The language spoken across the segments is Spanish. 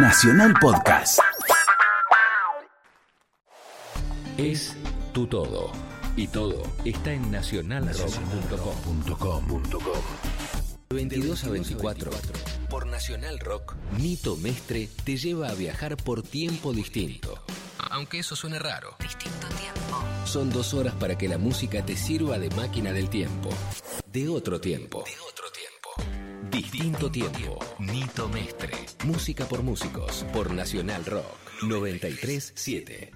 Nacional Podcast. Es tu todo. Y todo está en nacionalrock.com. 22 a 24. Por Nacional Rock, Nito Mestre te lleva a viajar por tiempo distinto. Aunque eso suene raro. Distinto tiempo. Son dos horas para que la música te sirva de máquina del tiempo. De otro tiempo. De otro tiempo. Distinto tiempo. Nito Mestre. Música por músicos. Por Nacional Rock. 937.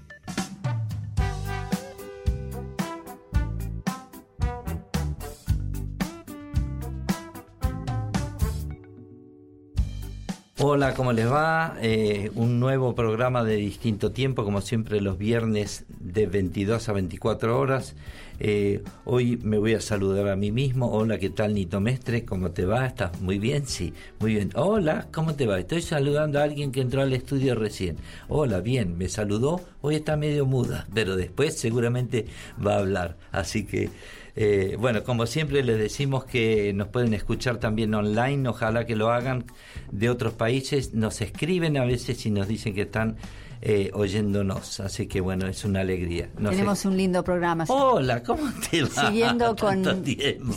Hola, ¿cómo les va? Eh, un nuevo programa de distinto tiempo, como siempre los viernes de 22 a 24 horas. Eh, hoy me voy a saludar a mí mismo. Hola, ¿qué tal Nito Mestre? ¿Cómo te va? ¿Estás muy bien? Sí, muy bien. Hola, ¿cómo te va? Estoy saludando a alguien que entró al estudio recién. Hola, bien, me saludó. Hoy está medio muda, pero después seguramente va a hablar. Así que... Eh, bueno, como siempre les decimos que nos pueden escuchar también online, ojalá que lo hagan de otros países, nos escriben a veces y nos dicen que están eh, oyéndonos, así que bueno, es una alegría. Tenemos un lindo programa. Hola, ¿cómo te va? Siguiendo con,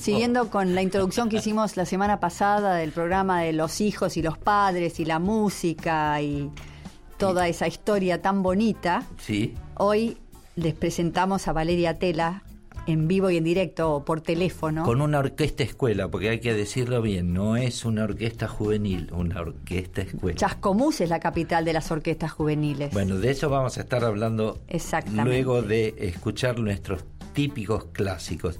siguiendo con la introducción que hicimos la semana pasada del programa de los hijos y los padres y la música y toda esa historia tan bonita. Sí. Hoy les presentamos a Valeria Tela, en vivo y en directo o por teléfono. Con una orquesta escuela, porque hay que decirlo bien, no es una orquesta juvenil, una orquesta escuela. Chascomús es la capital de las orquestas juveniles. Bueno, de eso vamos a estar hablando luego de escuchar nuestros típicos clásicos.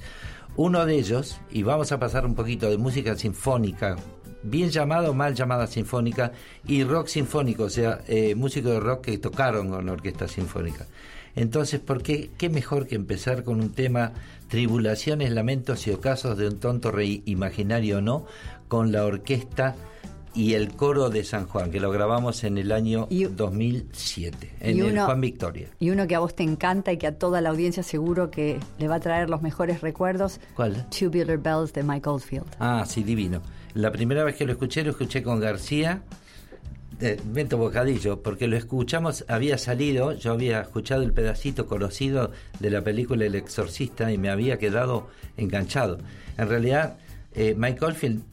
Uno de ellos, y vamos a pasar un poquito de música sinfónica, bien llamada o mal llamada sinfónica, y rock sinfónico, o sea, eh, músicos de rock que tocaron con orquesta sinfónica. Entonces, ¿por qué, qué mejor que empezar con un tema tribulaciones, lamentos y ocasos de un tonto rey imaginario o no, con la orquesta y el coro de San Juan, que lo grabamos en el año 2007, en el Juan Victoria. Y uno que a vos te encanta y que a toda la audiencia seguro que le va a traer los mejores recuerdos. ¿Cuál? Tubular Bells de Mike Oldfield. Ah, sí, divino. La primera vez que lo escuché, lo escuché con García Vento Bocadillo, porque lo escuchamos, había salido, yo había escuchado el pedacito conocido de la película El Exorcista y me había quedado enganchado. En realidad, eh, Mike Oldfield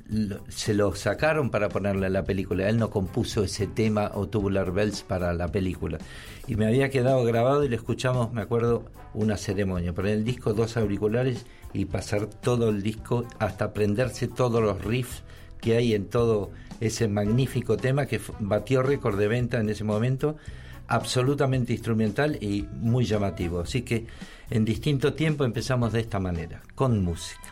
se lo sacaron para ponerle la película, él no compuso ese tema o Tubular Bells para la película. Y me había quedado grabado y lo escuchamos, me acuerdo, una ceremonia, poner el disco, dos auriculares y pasar todo el disco hasta aprenderse todos los riffs que hay en todo ese magnífico tema que batió récord de venta en ese momento, absolutamente instrumental y muy llamativo. Así que en distinto tiempo empezamos de esta manera, con música.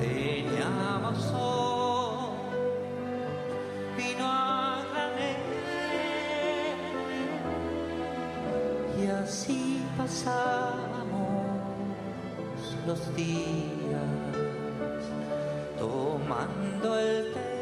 Teníamos sol, a granel y así pasaba los días tomando el té,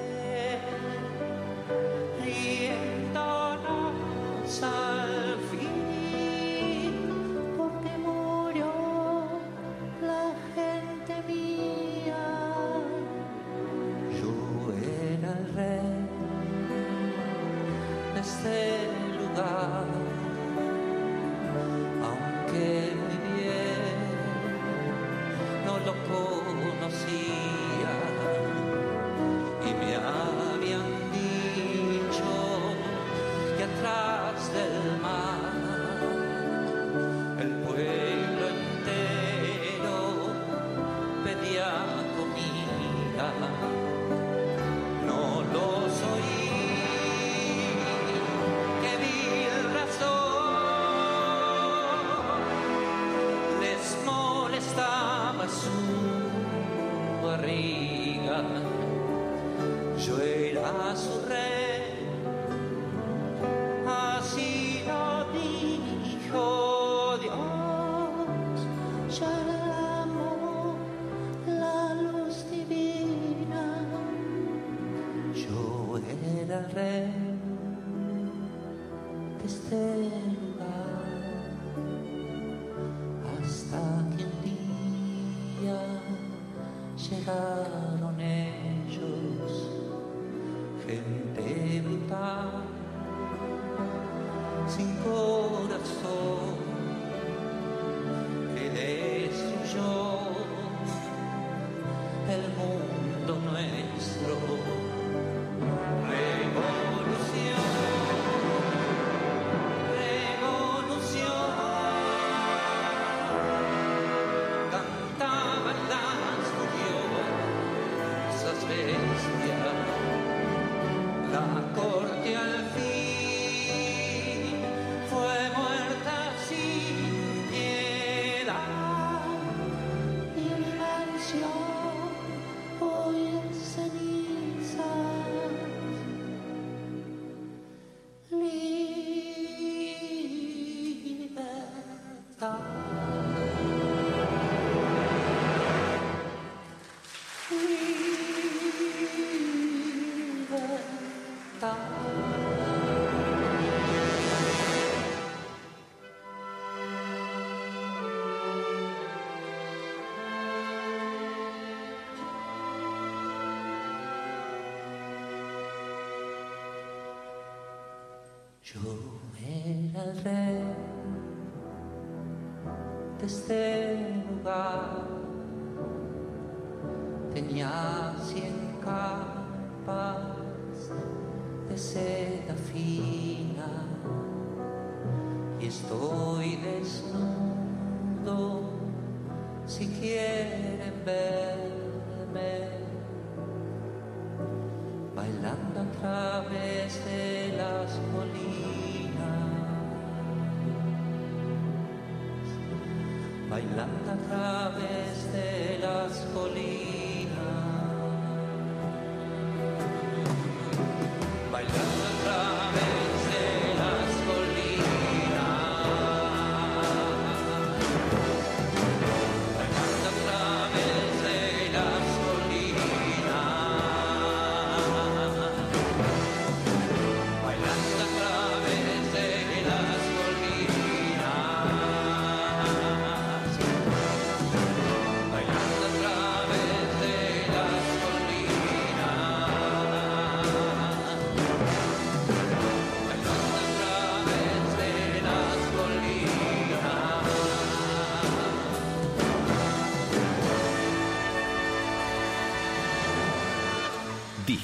Yo era el rey de este lugar. Tenía cien capas de seda fina y estoy desnudo si quieren ver. bailando a través.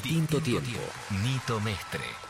Distinto tiempo. Nito Mestre.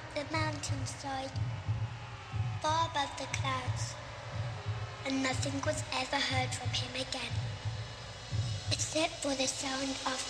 Up the mountainside, far above the clouds, and nothing was ever heard from him again, except for the sound of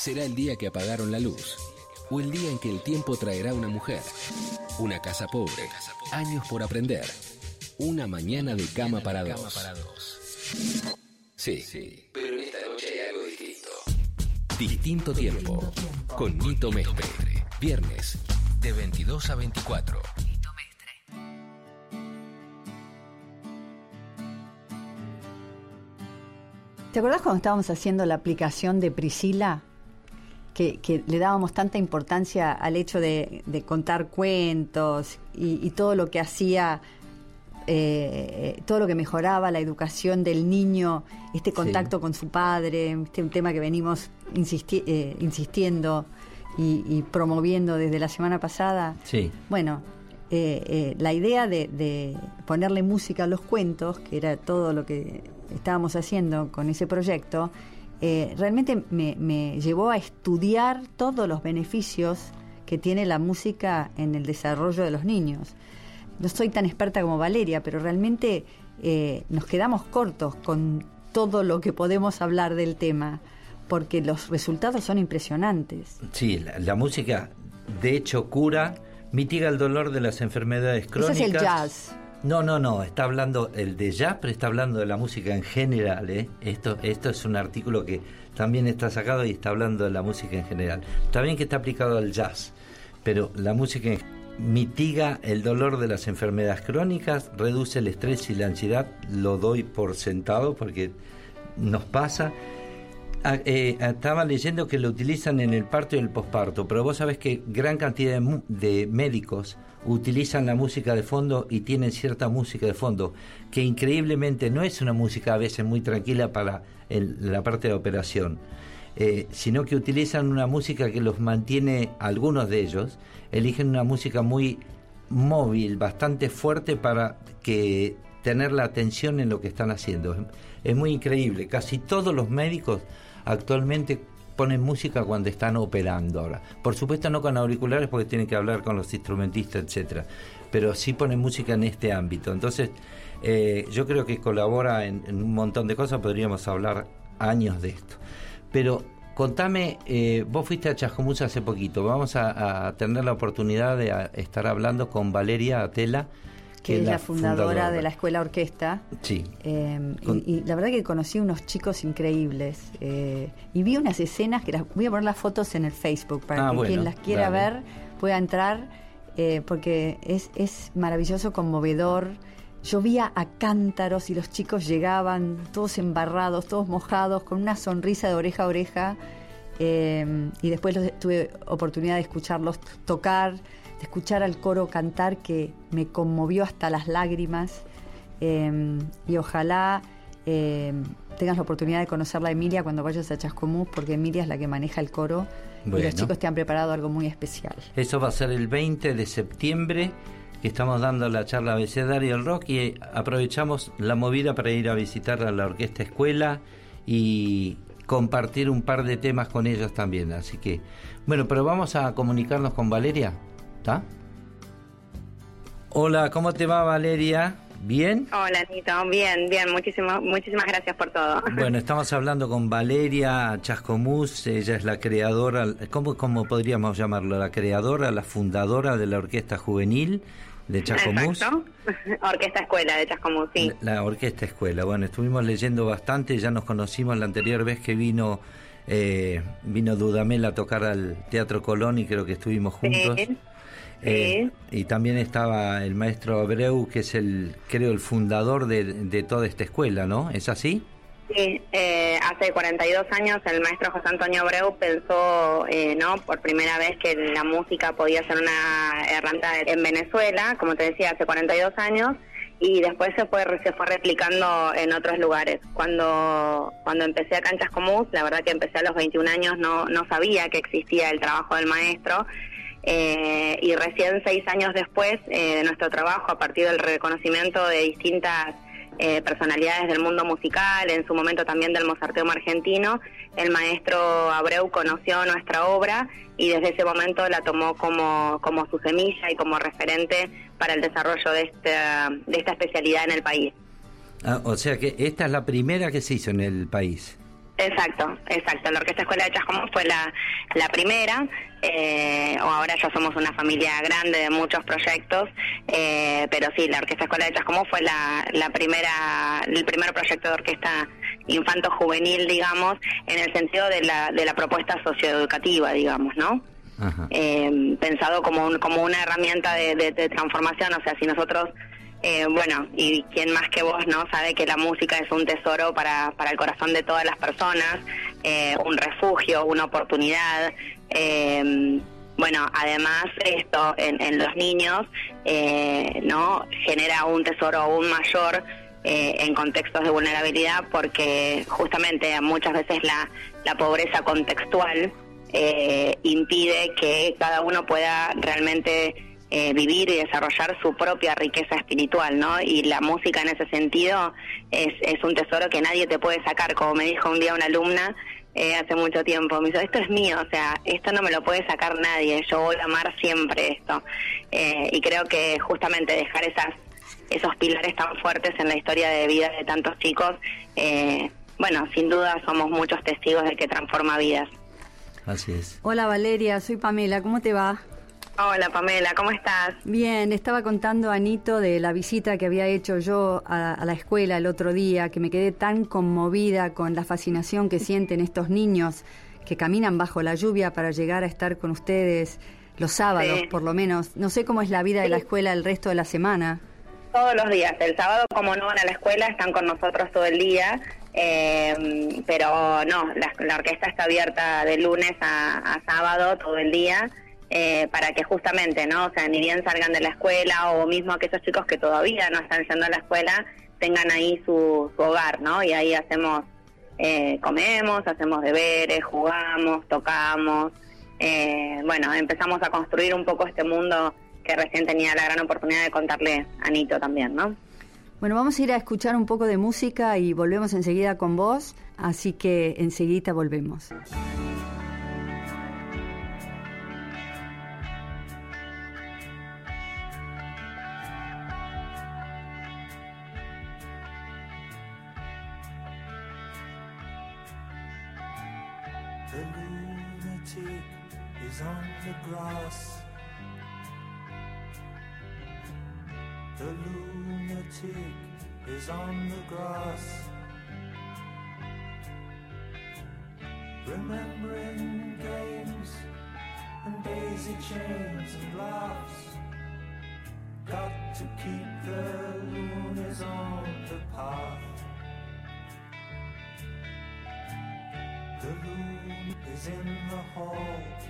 Será el día que apagaron la luz. O el día en que el tiempo traerá una mujer. Una casa pobre. Años por aprender. Una mañana de cama para dos. Sí, pero en esta noche hay algo distinto. Distinto tiempo. Con Nito Mestre. Viernes, de 22 a 24. ¿Te acordás cuando estábamos haciendo la aplicación de Priscila? Que, que le dábamos tanta importancia al hecho de, de contar cuentos y, y todo lo que hacía, eh, todo lo que mejoraba la educación del niño, este contacto con su padre, este un tema que venimos insisti- eh, insistiendo y, y promoviendo desde la semana pasada. Sí. Bueno, eh, eh, la idea de, de ponerle música a los cuentos, que era todo lo que estábamos haciendo con ese proyecto, eh, realmente me, me llevó a estudiar todos los beneficios que tiene la música en el desarrollo de los niños. No soy tan experta como Valeria, pero realmente eh, nos quedamos cortos con todo lo que podemos hablar del tema, porque los resultados son impresionantes. Sí, la, la música de hecho cura, mitiga el dolor de las enfermedades Ese crónicas. es el jazz. No, no, no, está hablando el de pero está hablando de la música en general. ¿eh? Esto, esto es un artículo que también está sacado y está hablando de la música en general. Está bien que está aplicado al jazz, pero la música mitiga el dolor de las enfermedades crónicas, reduce el estrés y la ansiedad, lo doy por sentado porque nos pasa. Ah, eh, estaba leyendo que lo utilizan en el parto y el posparto, pero vos sabés que gran cantidad de, de médicos utilizan la música de fondo y tienen cierta música de fondo, que increíblemente no es una música a veces muy tranquila para el- la parte de operación, eh, sino que utilizan una música que los mantiene, algunos de ellos, eligen una música muy móvil, bastante fuerte para que tener la atención en lo que están haciendo. Es, es muy increíble. Casi todos los médicos actualmente ponen música cuando están operando ahora. Por supuesto no con auriculares porque tienen que hablar con los instrumentistas, etcétera. Pero sí ponen música en este ámbito. Entonces, eh, yo creo que colabora en, un montón de cosas. Podríamos hablar años de esto. Pero contame, eh, vos fuiste a Chascomús hace poquito. Vamos a, a tener la oportunidad de a- estar hablando con Valeria Atela, que es la fundadora, de la escuela orquesta. Sí. Eh, y- Con- y, la verdad que conocí unos chicos increíbles eh, y vi unas escenas que las voy a poner las fotos en el Facebook para Ah, que bueno, quien las quiera dale. ver pueda entrar eh, porque es, es maravilloso, conmovedor. Llovía a cántaros y los chicos llegaban todos embarrados, todos mojados, con una sonrisa de oreja a oreja. y después los- tuve oportunidad de escucharlos tocar, de escuchar al coro cantar que me conmovió hasta las lágrimas. Eh, y ojalá eh, tengas la oportunidad de conocerla a Emilia cuando vayas a Chascomús, porque Emilia es la que maneja el coro y los chicos te han preparado algo muy especial. Eso va a ser el 20 de septiembre, que estamos dando la charla abecedario del rock y aprovechamos la movida para ir a visitar a la orquesta escuela y compartir un par de temas con ellos también. Así que, bueno, pero vamos a comunicarnos con Valeria, ¿está? Hola, ¿cómo te va Valeria? ¿Bien? Hola, Nito. Bien, bien. Muchísimas, muchísimas gracias por todo. Bueno, estamos hablando con Valeria Chascomús, ella es la creadora, ¿cómo, ¿cómo podríamos llamarlo? La creadora, la fundadora de la Orquesta Juvenil de Chascomús. Exacto. Orquesta Escuela de Chascomús, sí. La la Orquesta Escuela. Bueno, estuvimos leyendo bastante, ya nos conocimos la anterior vez que vino eh, vino Dudamel a tocar al Teatro Colón y creo que estuvimos juntos. Sí, Eh, y también estaba el maestro Abreu, que es el, creo, el fundador de, de toda esta escuela, ¿no? ¿Es así? Sí, eh, hace 42 años el maestro José Antonio Abreu pensó, eh, ¿no? Por primera vez que la música podía ser una herramienta en Venezuela, como te decía, hace 42 años, y después se fue se fue replicando en otros lugares. Cuando cuando empecé a Canchas Comuns, la verdad que empecé a los 21 años, no no sabía que existía el trabajo del maestro. Eh, y recién seis años después eh, de nuestro trabajo, a partir del reconocimiento de distintas eh, personalidades del mundo musical, en su momento también del mozarteum argentino, el maestro Abreu conoció nuestra obra y desde ese momento la tomó como, como su semilla y como referente para el desarrollo de esta, de esta especialidad en el país. Ah, o sea que esta es la primera que se hizo en el país. Exacto, exacto. La Orquesta Escuela de Chascomús fue la, la primera, eh, o ahora ya somos una familia grande de muchos proyectos, eh, pero sí, la Orquesta Escuela de Chascomús fue la, la primera, el primer proyecto de orquesta infanto-juvenil, digamos, en el sentido de la, de la propuesta socioeducativa, digamos, ¿no? Eh, pensado como, un- como una herramienta de, de- de transformación. O sea, si nosotros, eh, bueno, y quien más que vos, ¿no? Sabe que la música es un tesoro para, para el corazón de todas las personas, eh, un refugio, una oportunidad. eh, bueno, además esto en, en los niños, eh, ¿no? Genera un tesoro aún mayor en contextos de vulnerabilidad porque justamente muchas veces la, la pobreza contextual impide que cada uno pueda realmente eh, vivir y desarrollar su propia riqueza espiritual, ¿no? Y la música en ese sentido es, es un tesoro que nadie te puede sacar, como me dijo un día una alumna eh, hace mucho tiempo, me dijo, esto es mío, o sea, esto no me lo puede sacar nadie, yo voy a amar siempre esto. Eh, y creo que justamente dejar esas esos pilares tan fuertes en la historia de vida de tantos chicos, eh, bueno, sin duda somos muchos testigos de que transforma vidas. Así es. Hola Valeria, soy Pamela, ¿cómo te va? Hola Pamela, ¿cómo estás? Bien, estaba contando a Anito de la visita que había hecho yo a, a, la escuela el otro día, que me quedé tan conmovida con la fascinación que sienten estos niños que caminan bajo la lluvia para llegar a estar con ustedes los sábados, Sí. por lo menos. No sé cómo es la vida de la escuela el resto de la semana. Todos los días. El sábado, como no van a la escuela, están con nosotros todo el día. eh, pero no, la, la orquesta está abierta de lunes a, a sábado todo el día. Eh, para que justamente, ¿no? O sea, ni bien salgan de la escuela o mismo aquellos chicos que todavía no están yendo a la escuela tengan ahí su, hogar, ¿no? Y ahí hacemos, eh, comemos, hacemos deberes, jugamos, tocamos. eh, bueno, empezamos a construir un poco este mundo que recién tenía la gran oportunidad de contarle a Anito también, ¿no? Bueno, vamos a ir a escuchar un poco de música y volvemos enseguida con vos, así que enseguida volvemos. The lunatic is on the grass. Remembering games and daisy chains and laughs. Got to keep the loonies on the path. The loon is in the hall.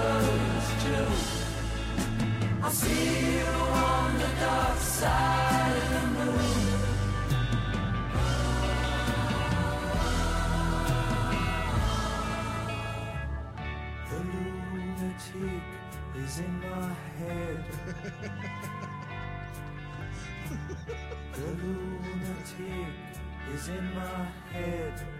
Bones too, I'll see you on the dark side of the moon. The lunatic is in my head. the lunatic is in my head.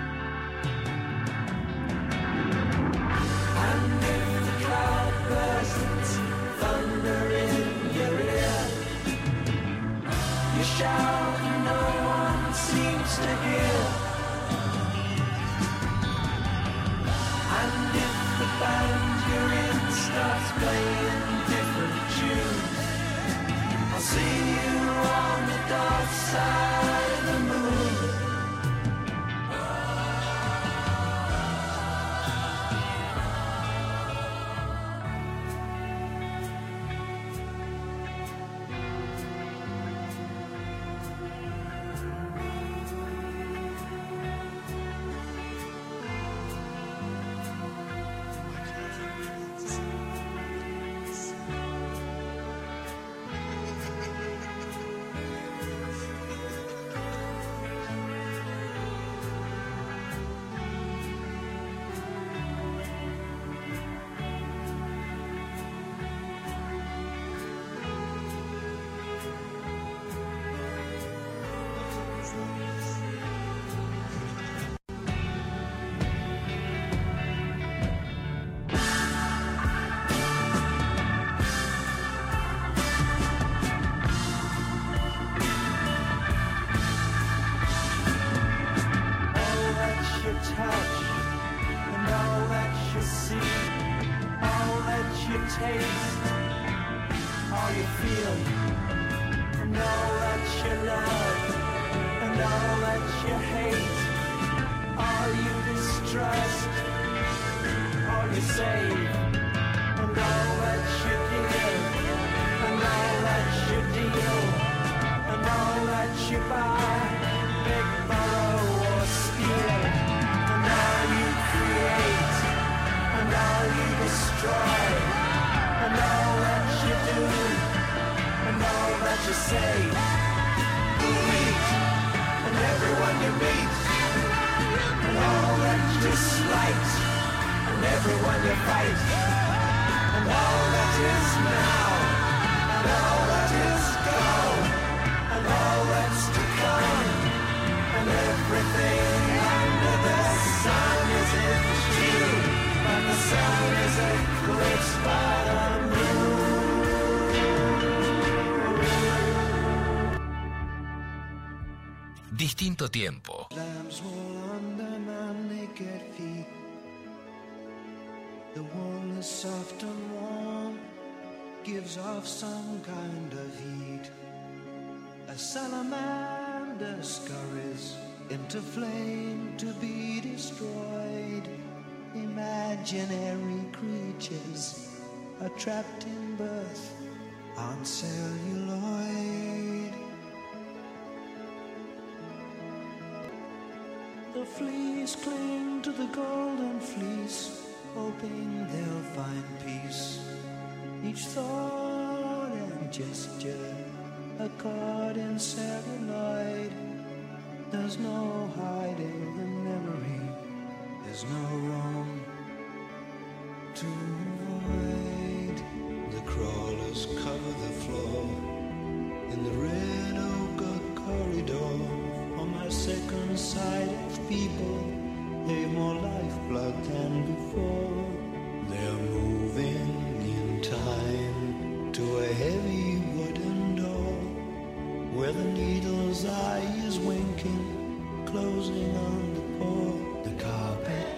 You slight, and everyone you fight, and all that is now, and all that is gone, and all that's to come, and everything under the sun is in June, but the sun is eclipsed by the Distinto tiempo. Is soft and warm, gives off some kind of heat. A salamander scurries into flame to be destroyed. Imaginary creatures are trapped in birth on celluloid. The fleas cling to the golden fleece, hoping they'll find peace. Each thought and gesture, a card in celluloid. There's no hiding the memory, there's no room to avoid. The crawlers cover the floor in the red ochre corridor. On my second side of people, they've more lifeblood than before. They're moving in time to a heavy wooden door where the needle's eye is winking, closing on the poor. The carpet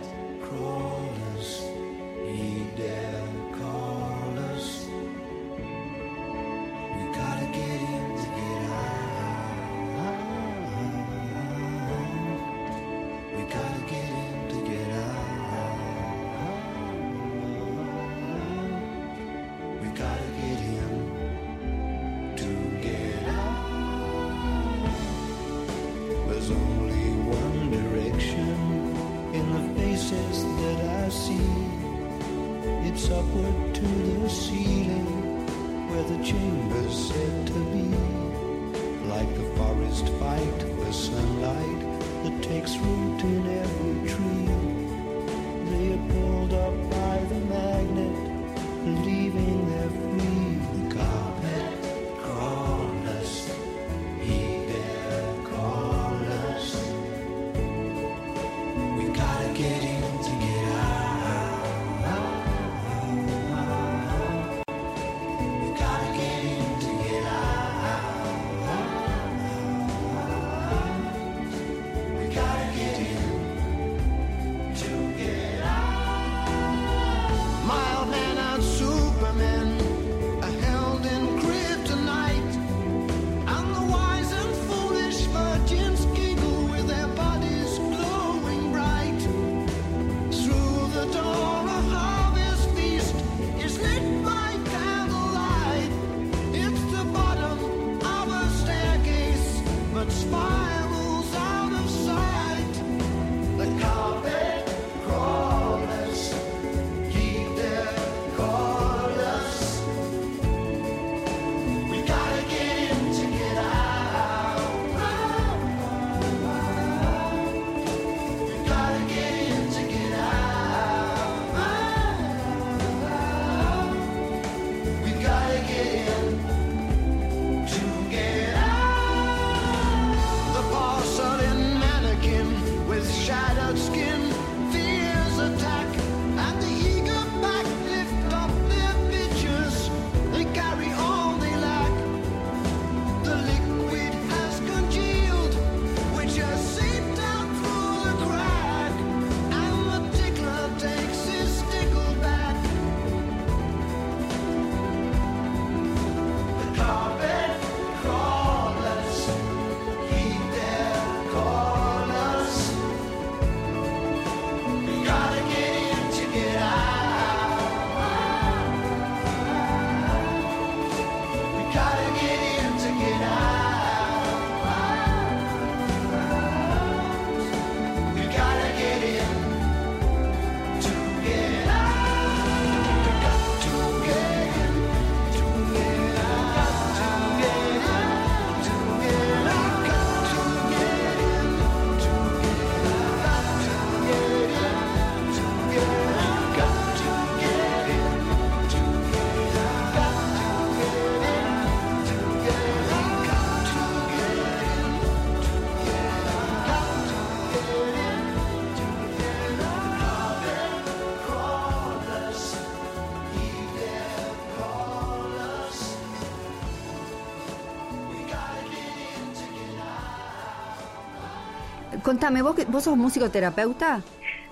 contame, ¿vos, ¿vos sos musicoterapeuta?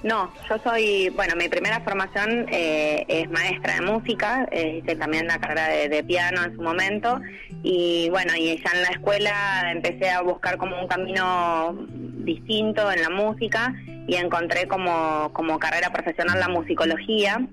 No, yo soy, bueno, mi primera formación eh, es maestra de música, eh, hice también la carrera de, de piano en su momento y bueno, y ya en la escuela empecé a buscar como un camino distinto en la música y encontré como, como carrera profesional la musicología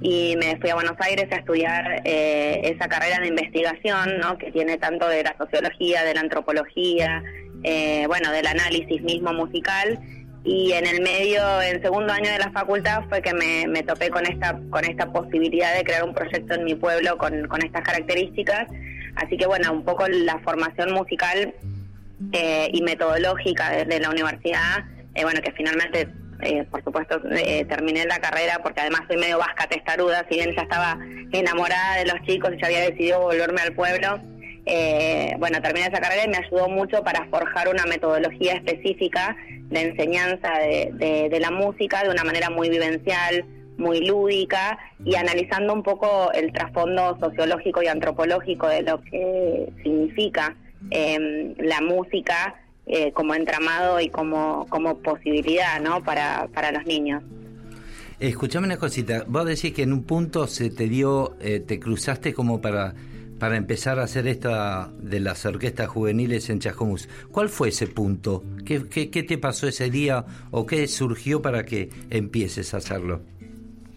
y me fui a Buenos Aires a estudiar eh, esa carrera de investigación, ¿no? que tiene tanto de la sociología, de la antropología, eh, bueno, del análisis mismo musical y en el medio, en segundo año de la facultad, fue que me, me topé con esta, con esta posibilidad de crear un proyecto en mi pueblo con, con estas características. Así que bueno, un poco la formación musical eh, y metodológica desde la universidad, eh, bueno, que finalmente, eh, por supuesto, eh, terminé la carrera porque además soy medio vasca testaruda, si bien ya estaba enamorada de los chicos y ya había decidido volverme al pueblo. Eh, bueno, terminé esa carrera y me ayudó mucho para forjar una metodología específica de enseñanza de, la música de una manera muy vivencial, muy lúdica y analizando un poco el trasfondo sociológico y antropológico de lo que significa eh, la música eh, como entramado y como, como posibilidad ¿no? para, para los niños. Escuchame una cosita, vos decís que en un punto se te dio, eh, te cruzaste como para, para empezar a hacer esta de las orquestas juveniles en Chascomús. ¿Cuál fue ese punto? ¿Qué, qué, qué te pasó ese día o qué surgió para que empieces a hacerlo?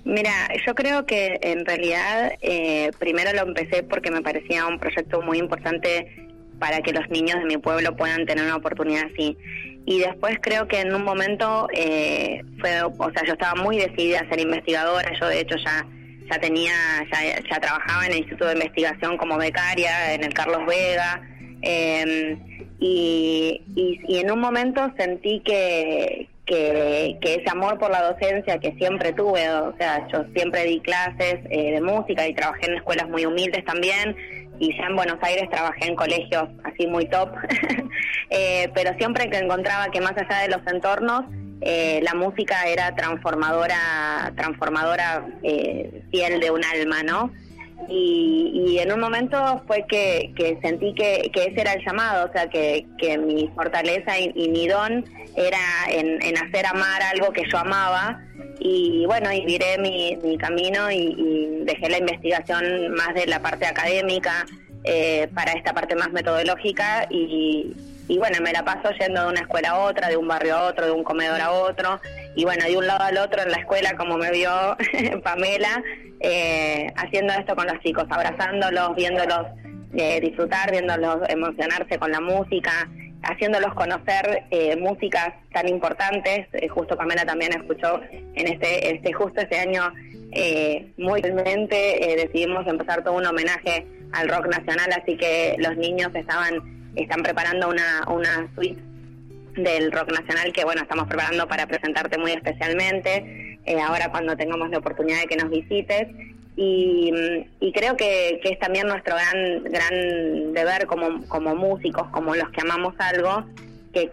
Mira, yo creo que en realidad eh, primero lo empecé porque me parecía un proyecto muy importante para que los niños de mi pueblo puedan tener una oportunidad así. Y después creo que en un momento eh, fue, o sea, yo estaba muy decidida a ser investigadora, yo de hecho ya ya tenía, ya, ya trabajaba en el Instituto de Investigación como becaria, en el Carlos Vega, eh, y, y, en un momento sentí que, que, que ese amor por la docencia que siempre tuve, o sea, yo siempre di clases eh, de música y trabajé en escuelas muy humildes también, y ya en Buenos Aires trabajé en colegios así muy top, eh, pero siempre que encontraba que más allá de los entornos, eh, la música era transformadora, transformadora eh, fiel de un alma, ¿no? Y, y en un momento fue que, sentí que, ese era el llamado, o sea, que, mi fortaleza y, mi don era en, en hacer amar algo que yo amaba. Y bueno, y viré mi, mi camino y, y dejé la investigación más de la parte académica eh, para esta parte más metodológica y, y bueno, me la paso yendo de una escuela a otra, de un barrio a otro, de un comedor a otro, y bueno, de un lado al otro en la escuela, como me vio Pamela, eh, haciendo esto con los chicos, abrazándolos, viéndolos eh, disfrutar, viéndolos emocionarse con la música, haciéndolos conocer eh, músicas tan importantes. Eh, justo Pamela también escuchó en este, este justo este año, eh, muy realmente eh, decidimos empezar todo un homenaje al rock nacional, así que los niños estaban están preparando una, una suite del rock nacional que bueno estamos preparando para presentarte muy especialmente eh, ahora cuando tengamos la oportunidad de que nos visites. Y, y creo que, que es también nuestro gran gran deber como, como músicos como los que amamos algo que,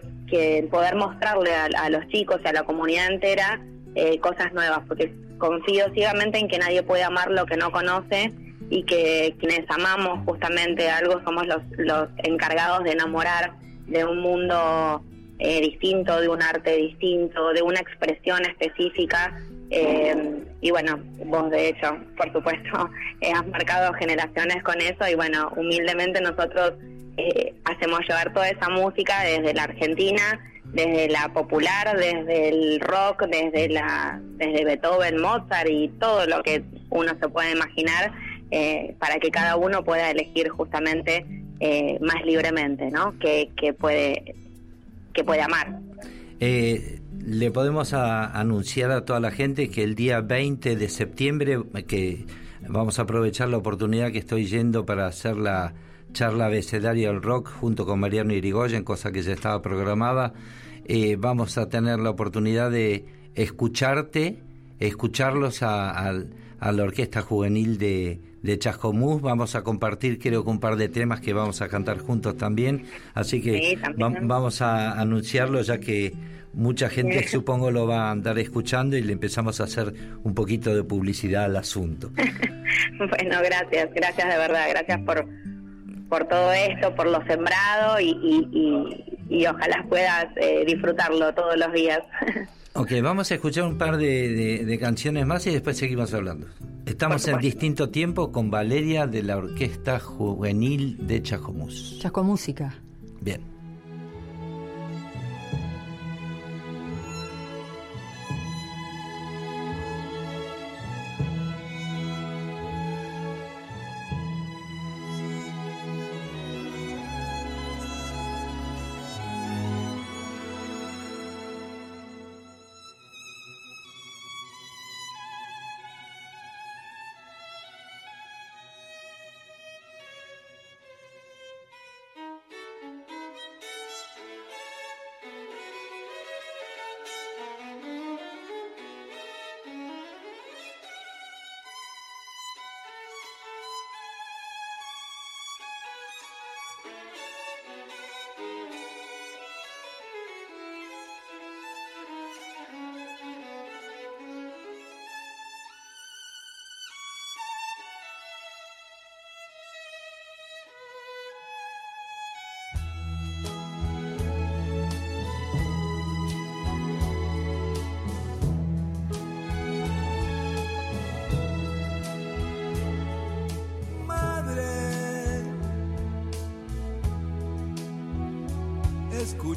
poder mostrarle a, a los chicos y a la comunidad entera eh, cosas nuevas porque confío ciegamente en que nadie puede amar lo que no conoce y que quienes amamos justamente algo somos los, los encargados de enamorar de un mundo eh, distinto, de un arte distinto, de una expresión específica. eh, y bueno, vos de hecho, por supuesto, eh, has marcado generaciones con eso y bueno, humildemente nosotros eh, hacemos llevar toda esa música desde la Argentina, desde la popular, desde el rock, desde la desde Beethoven, Mozart y todo lo que uno se puede imaginar eh, para que cada uno pueda elegir justamente eh, más libremente, ¿no? Que, que puede que puede amar. Eh, le podemos anunciar a toda la gente que el día 20 de septiembre, que vamos a aprovechar la oportunidad que estoy yendo para hacer la charla abecedaria del rock junto con Mariano Irigoyen, cosa que ya estaba programada, eh, vamos a tener la oportunidad de escucharte, escucharlos a, a- a la Orquesta Juvenil de, de Chascomús. Vamos a compartir, creo que un par de temas que vamos a cantar juntos también. Así que Sí, también. va- vamos a anunciarlo ya que mucha gente Sí. supongo lo va a andar escuchando y le empezamos a hacer un poquito de publicidad al asunto. Bueno, gracias, gracias de verdad, gracias por por todo esto, por lo sembrado y, y, y- y ojalá puedas eh, disfrutarlo todos los días. Ok, vamos a escuchar un par de, de- de canciones más y después seguimos hablando. Estamos en distinto tiempo con Valeria de la Orquesta Juvenil de Chascomús. Chasco Música. Bien.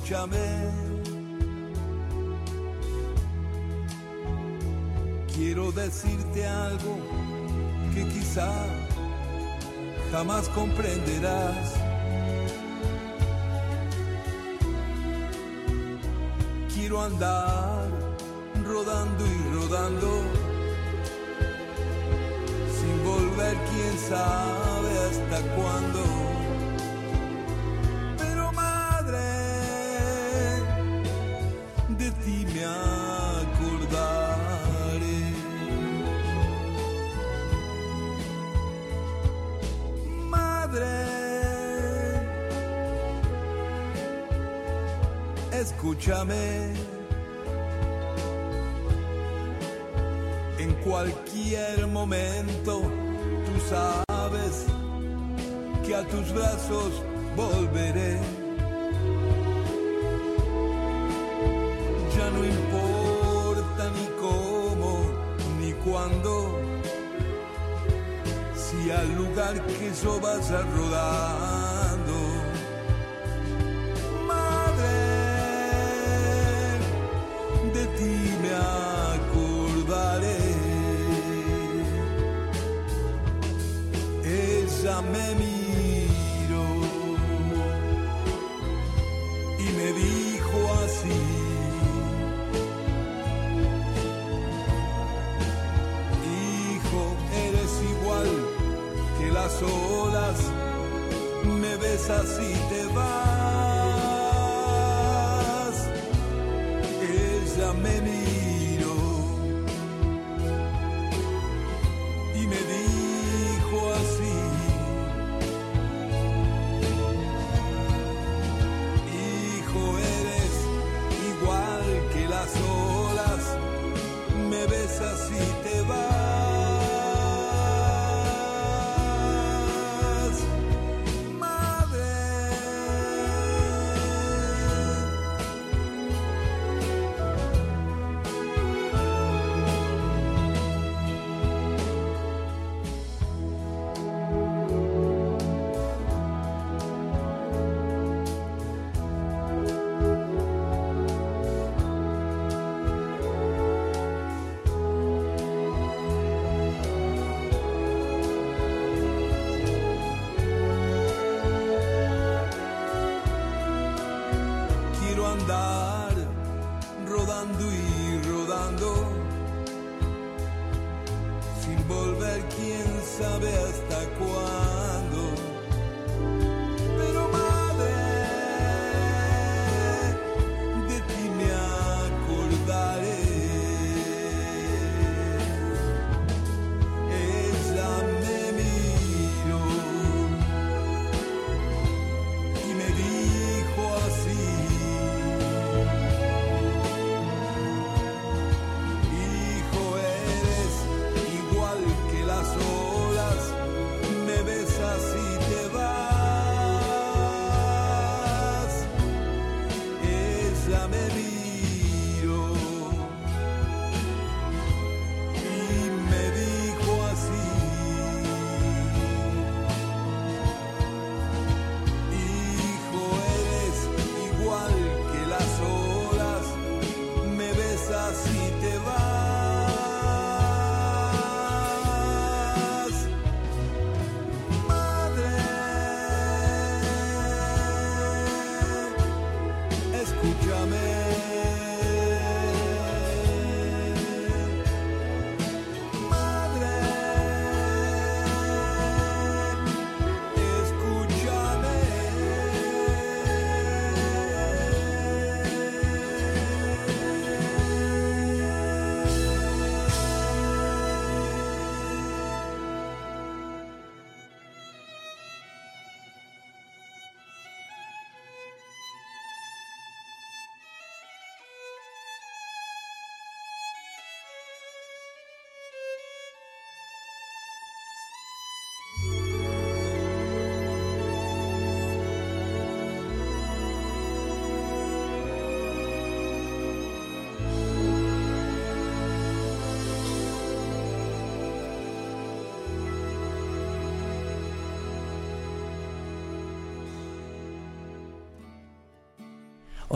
Escúchame. Quiero decirte algo que quizá jamás comprenderás. Quiero andar escúchame. En cualquier momento tú sabes que a tus brazos volveré. Ya no importa ni cómo ni cuándo, si al lugar que yo vas a rodando.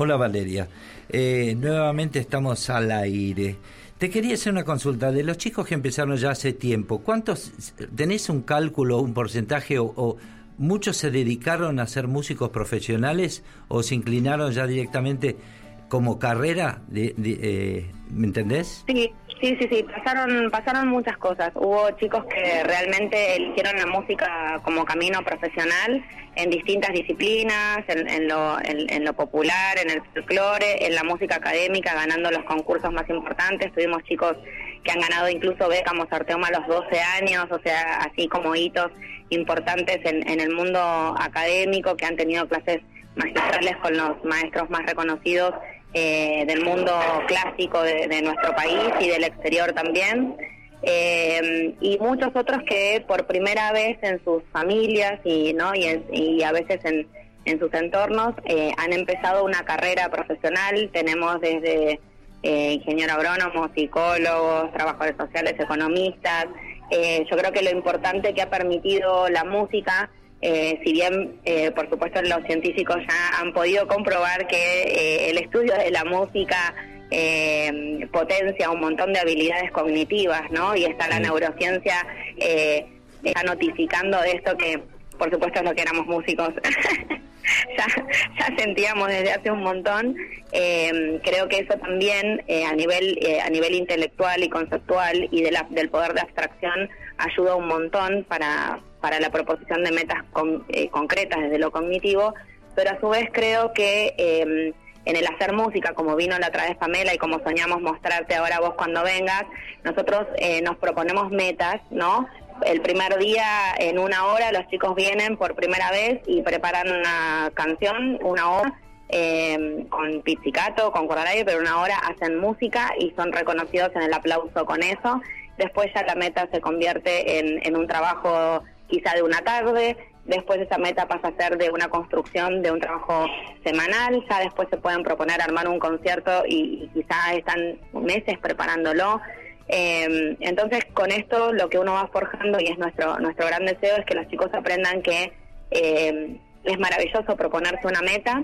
Hola Valeria, Eh, nuevamente estamos al aire. Te quería hacer una consulta. De los chicos que empezaron ya hace tiempo, ¿cuántos tenés un cálculo, un porcentaje o, muchos se dedicaron a ser músicos profesionales o se inclinaron ya directamente como carrera? Eh, ¿Me entendés? Sí, sí, sí, sí, pasaron, pasaron muchas cosas. Hubo chicos que realmente eligieron la música como camino profesional en distintas disciplinas, en, lo, popular, en el folclore, en la música académica, ganando los concursos más importantes. Tuvimos chicos que han ganado incluso beca Mozarteum a los 12 años, o sea, así como hitos importantes en, el mundo académico, que han tenido clases magistrales con los maestros más reconocidos eh, del mundo clásico de nuestro país y del exterior también. Eh, y muchos otros que por primera vez en sus familias y no y, en- y a veces en, en sus entornos eh, han empezado una carrera profesional. Tenemos desde eh, ingeniero agrónomos psicólogos trabajadores sociales economistas. Eh, yo creo que lo importante que ha permitido la música eh, si bien, por supuesto, los científicos ya han podido comprobar que el estudio de la música eh, potencia un montón de habilidades cognitivas, ¿no? Y está la neurociencia, eh, está notificando de esto que, por supuesto, es lo que éramos músicos. ya, ya sentíamos desde hace un montón. Eh, creo que eso también eh, a nivel eh, a nivel intelectual y conceptual y de la- del poder de abstracción ayuda un montón para, para la proposición de metas con- eh, concretas desde lo cognitivo, pero a su vez creo que eh, en el hacer música, como vino la otra vez Pamela y como soñamos mostrarte ahora vos cuando vengas, nosotros eh, nos proponemos metas, ¿no? El primer día, en una hora, los chicos vienen por primera vez y preparan una canción, una hora, eh, con pizzicato, con aire, pero una hora hacen música y son reconocidos en el aplauso con eso. Después ya la meta se convierte en un trabajo quizá de una tarde, después esa meta pasa a ser de una construcción de un trabajo semanal, ya después se pueden proponer armar un concierto y, y quizá están meses preparándolo. Eh, entonces, con esto lo que uno va forjando, y es nuestro, nuestro gran deseo, es que los chicos aprendan que eh, es maravilloso proponerse una meta,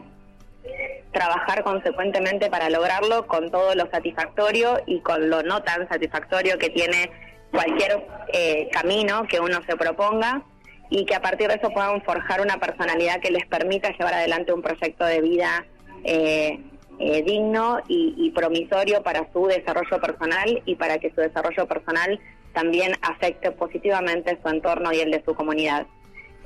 trabajar consecuentemente para lograrlo con todo lo satisfactorio y con lo no tan satisfactorio que tiene cualquier eh, camino que uno se proponga y que a partir de eso puedan forjar una personalidad que les permita llevar adelante un proyecto de vida eh, eh, digno y, y promisorio para su desarrollo personal y para que su desarrollo personal también afecte positivamente su entorno y el de su comunidad.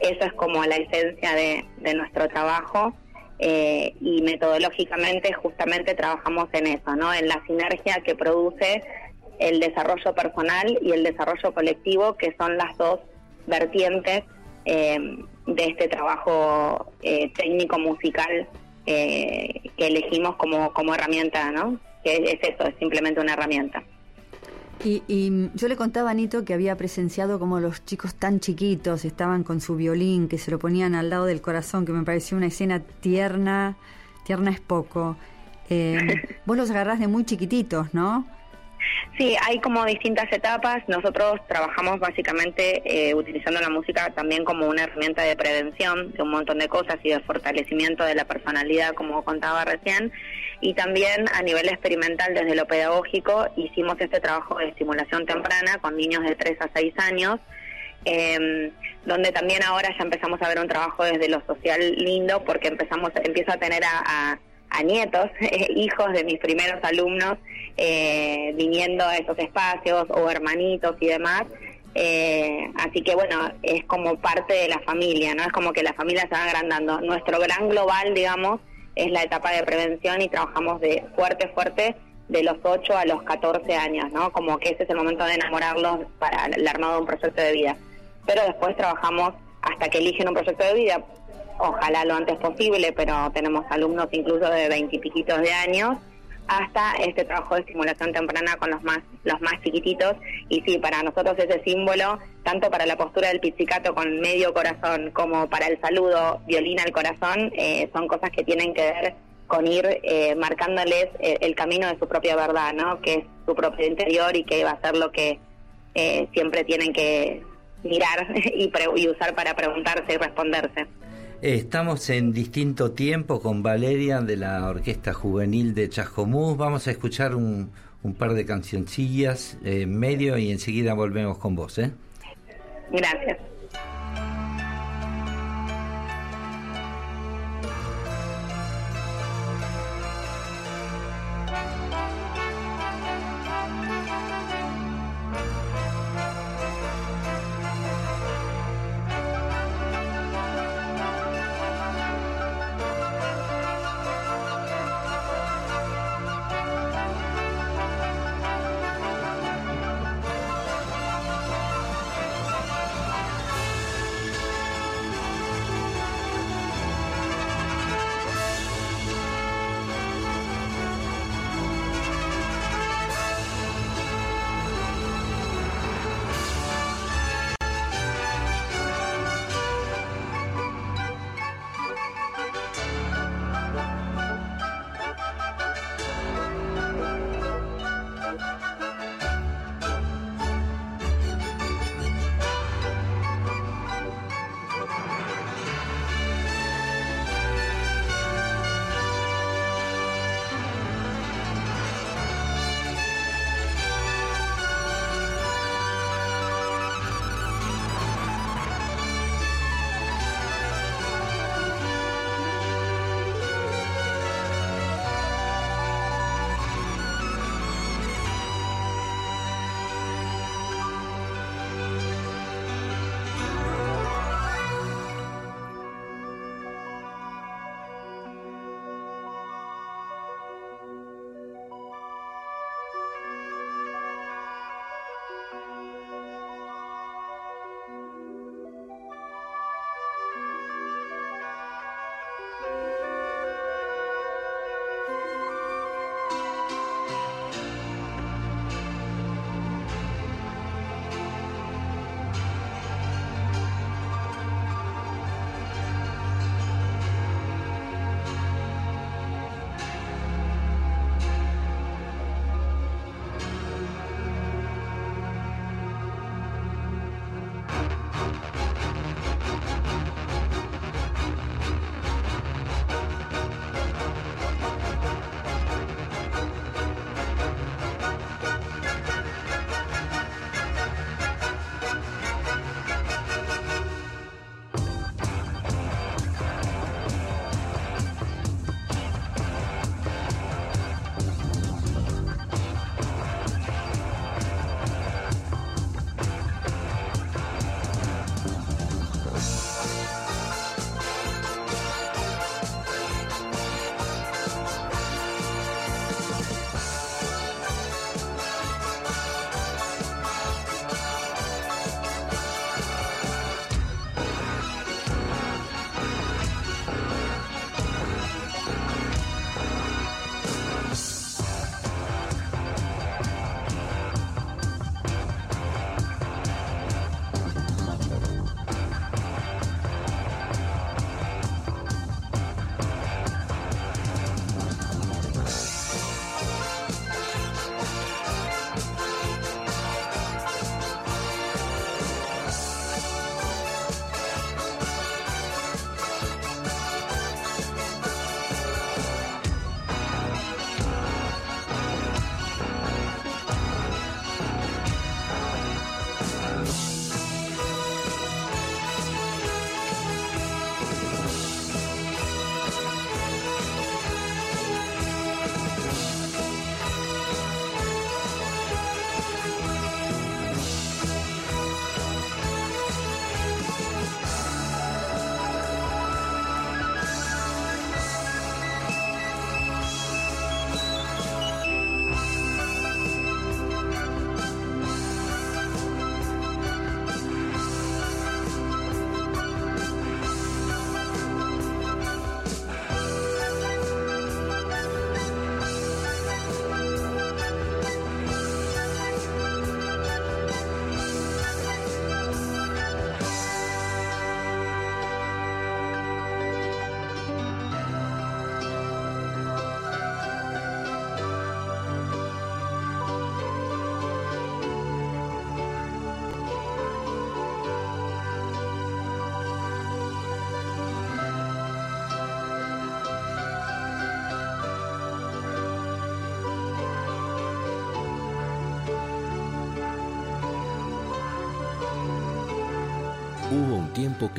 Eso es como la esencia de, de nuestro trabajo eh, y metodológicamente justamente trabajamos en eso, ¿no? En la sinergia que produce el desarrollo personal y el desarrollo colectivo, que son las dos vertientes eh, de este trabajo eh, técnico musical eh, que elegimos como, como herramienta, ¿no? Que es eso, es simplemente una herramienta. Y, y yo le contaba a Anito que había presenciado como los chicos tan chiquitos estaban con su violín, que se lo ponían al lado del corazón, que me pareció una escena tierna, tierna es poco. Eh, vos los agarrás de muy chiquititos, ¿no? Sí, hay como distintas etapas. Nosotros trabajamos básicamente eh, utilizando la música también como una herramienta de prevención de un montón de cosas y de fortalecimiento de la personalidad, como contaba recién. Y también a nivel experimental, desde lo pedagógico, hicimos este trabajo de estimulación temprana con niños de 3 a 6 años, eh, donde también ahora ya empezamos a ver un trabajo desde lo social lindo, porque empezamos empiezo a tener a, a- a nietos, hijos de mis primeros alumnos, eh, viniendo a esos espacios, o hermanitos y demás. Eh, así que bueno, es como parte de la familia, ¿no? Es como que la familia se va agrandando. Nuestro gran global, digamos, es la etapa de prevención y trabajamos de fuerte, fuerte de los 8 a los 14 años, ¿no? Como que ese es el momento de enamorarlos para el armado de un proyecto de vida. Pero después trabajamos hasta que eligen un proyecto de vida, ojalá lo antes posible, pero tenemos alumnos incluso de veintipiquitos de años, hasta este trabajo de estimulación temprana con los más los más chiquititos. Y sí para nosotros ese símbolo tanto para la postura del pizzicato con medio corazón como para el saludo violín al corazón eh, son cosas que tienen que ver con ir eh, marcándoles eh, el camino de su propia verdad no que es su propio interior y que va a ser lo que eh, siempre tienen que mirar y, pre- y usar para preguntarse y responderse Estamos en distinto tiempo con Valeria de la Orquesta Juvenil de Chascomús. Vamos a escuchar un, un par de cancioncillas en medio y enseguida volvemos con vos. ¿eh? Gracias.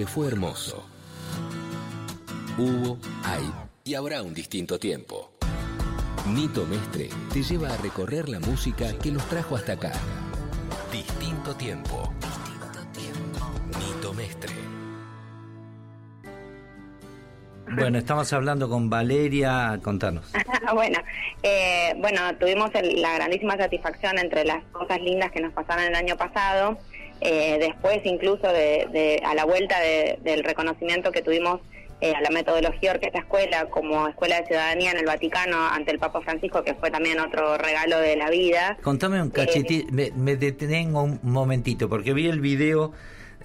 Que fue hermoso. Hubo, hay y habrá un distinto tiempo. Nito Mestre te lleva a recorrer la música que nos trajo hasta acá. Distinto tiempo. Nito Mestre. Bueno, estamos hablando con Valeria, contanos. bueno, eh, bueno, tuvimos el- la grandísima satisfacción entre las cosas lindas que nos pasaron el año pasado, eh, después incluso de, de- a la vuelta de- del reconocimiento que tuvimos eh, a la metodología Orquesta Escuela como Escuela de Ciudadanía en el Vaticano ante el Papa Francisco, que fue también otro regalo de la vida. Contame un cachetito, me, me detengo un momentito, porque vi el video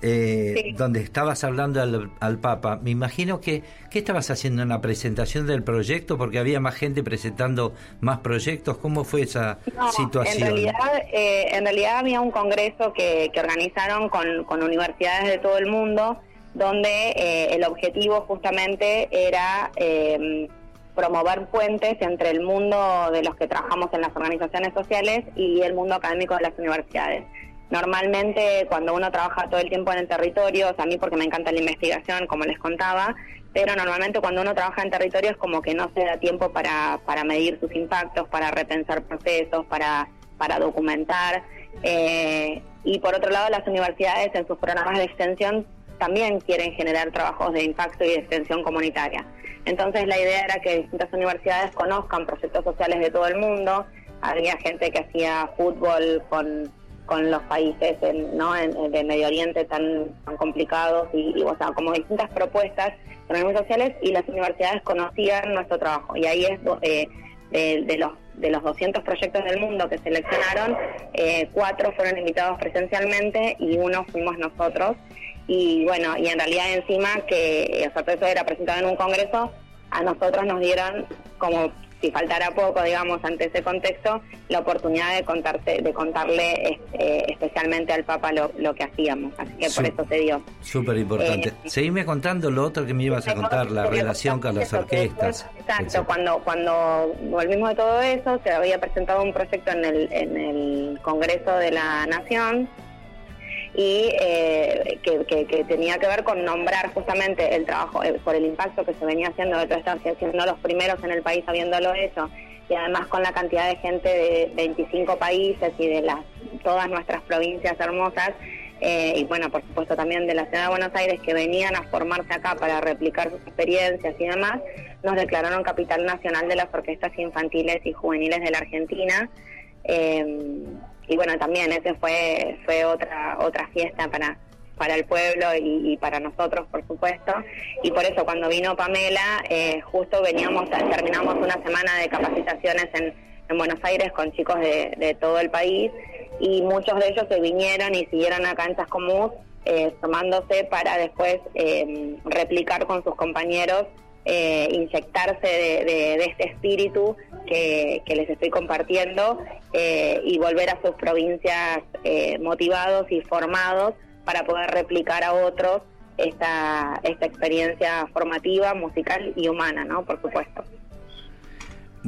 eh, Sí. donde estabas hablando al, al Papa. Me imagino que, ¿qué estabas haciendo en la presentación del proyecto? Porque había más gente presentando más proyectos. ¿Cómo fue esa No, situación? En realidad, eh, en realidad había un congreso que, que organizaron con, con universidades de todo el mundo, donde eh, el objetivo justamente era eh, promover puentes entre el mundo de los que trabajamos en las organizaciones sociales y el mundo académico de las universidades. Normalmente cuando uno trabaja todo el tiempo en el territorio, a mí porque me encanta la investigación, como les contaba, pero normalmente cuando uno trabaja en territorio es como que no se da tiempo para, para medir sus impactos, para repensar procesos, para, para documentar. Eh, y por otro lado, las universidades en sus programas de extensión también quieren generar trabajos de impacto y de extensión comunitaria. Entonces la idea era que distintas universidades conozcan proyectos sociales de todo el mundo. Había gente que hacía fútbol con, con los países en, ¿no? en- de Medio Oriente tan, tan complicados y, o sea, como distintas propuestas de organizaciones sociales y las universidades conocían nuestro trabajo. Y ahí es eh, de, de los de los 200 proyectos del mundo que seleccionaron, eh, cuatro fueron invitados presencialmente y uno fuimos nosotros. Y bueno, y en realidad encima que, o sea, eso era presentado en un congreso, a nosotros nos dieron, como si faltara poco, digamos, ante ese contexto, la oportunidad de contarte, de contarle este, especialmente al Papa lo, lo que hacíamos. Así que por eso se dio. Súper importante. Eh, Seguime contando lo otro que me ibas a contar, la relación con las orquestas. Exacto, cuando cuando volvimos de todo eso, se había presentado un proyecto en el, en el Congreso de la Nación y eh, que, tenía que ver con nombrar justamente el trabajo eh, por el impacto que se venía haciendo, de estaban siendo los primeros en el país habiéndolo hecho y además con la cantidad de gente de 25 países y de las todas nuestras provincias hermosas eh, y bueno, por supuesto también de la ciudad de Buenos Aires que venían a formarse acá para replicar sus experiencias y demás, nos declararon capital nacional de las orquestas infantiles y juveniles de la Argentina. Eh, y bueno, también ese fue fue otra otra fiesta para para el pueblo y, para nosotros, por supuesto. Y por eso cuando vino Pamela, eh, justo veníamos, terminamos una semana de capacitaciones en, en Buenos Aires con chicos de, de todo el país y muchos de ellos se vinieron y siguieron acá en Chascomús eh, tomándose para después eh, replicar con sus compañeros, eh, inyectarse de, de- este espíritu que, que les estoy compartiendo eh, y volver a sus provincias eh, motivados y formados para poder replicar a otros esta, esta experiencia formativa, musical y humana, ¿no? Por supuesto.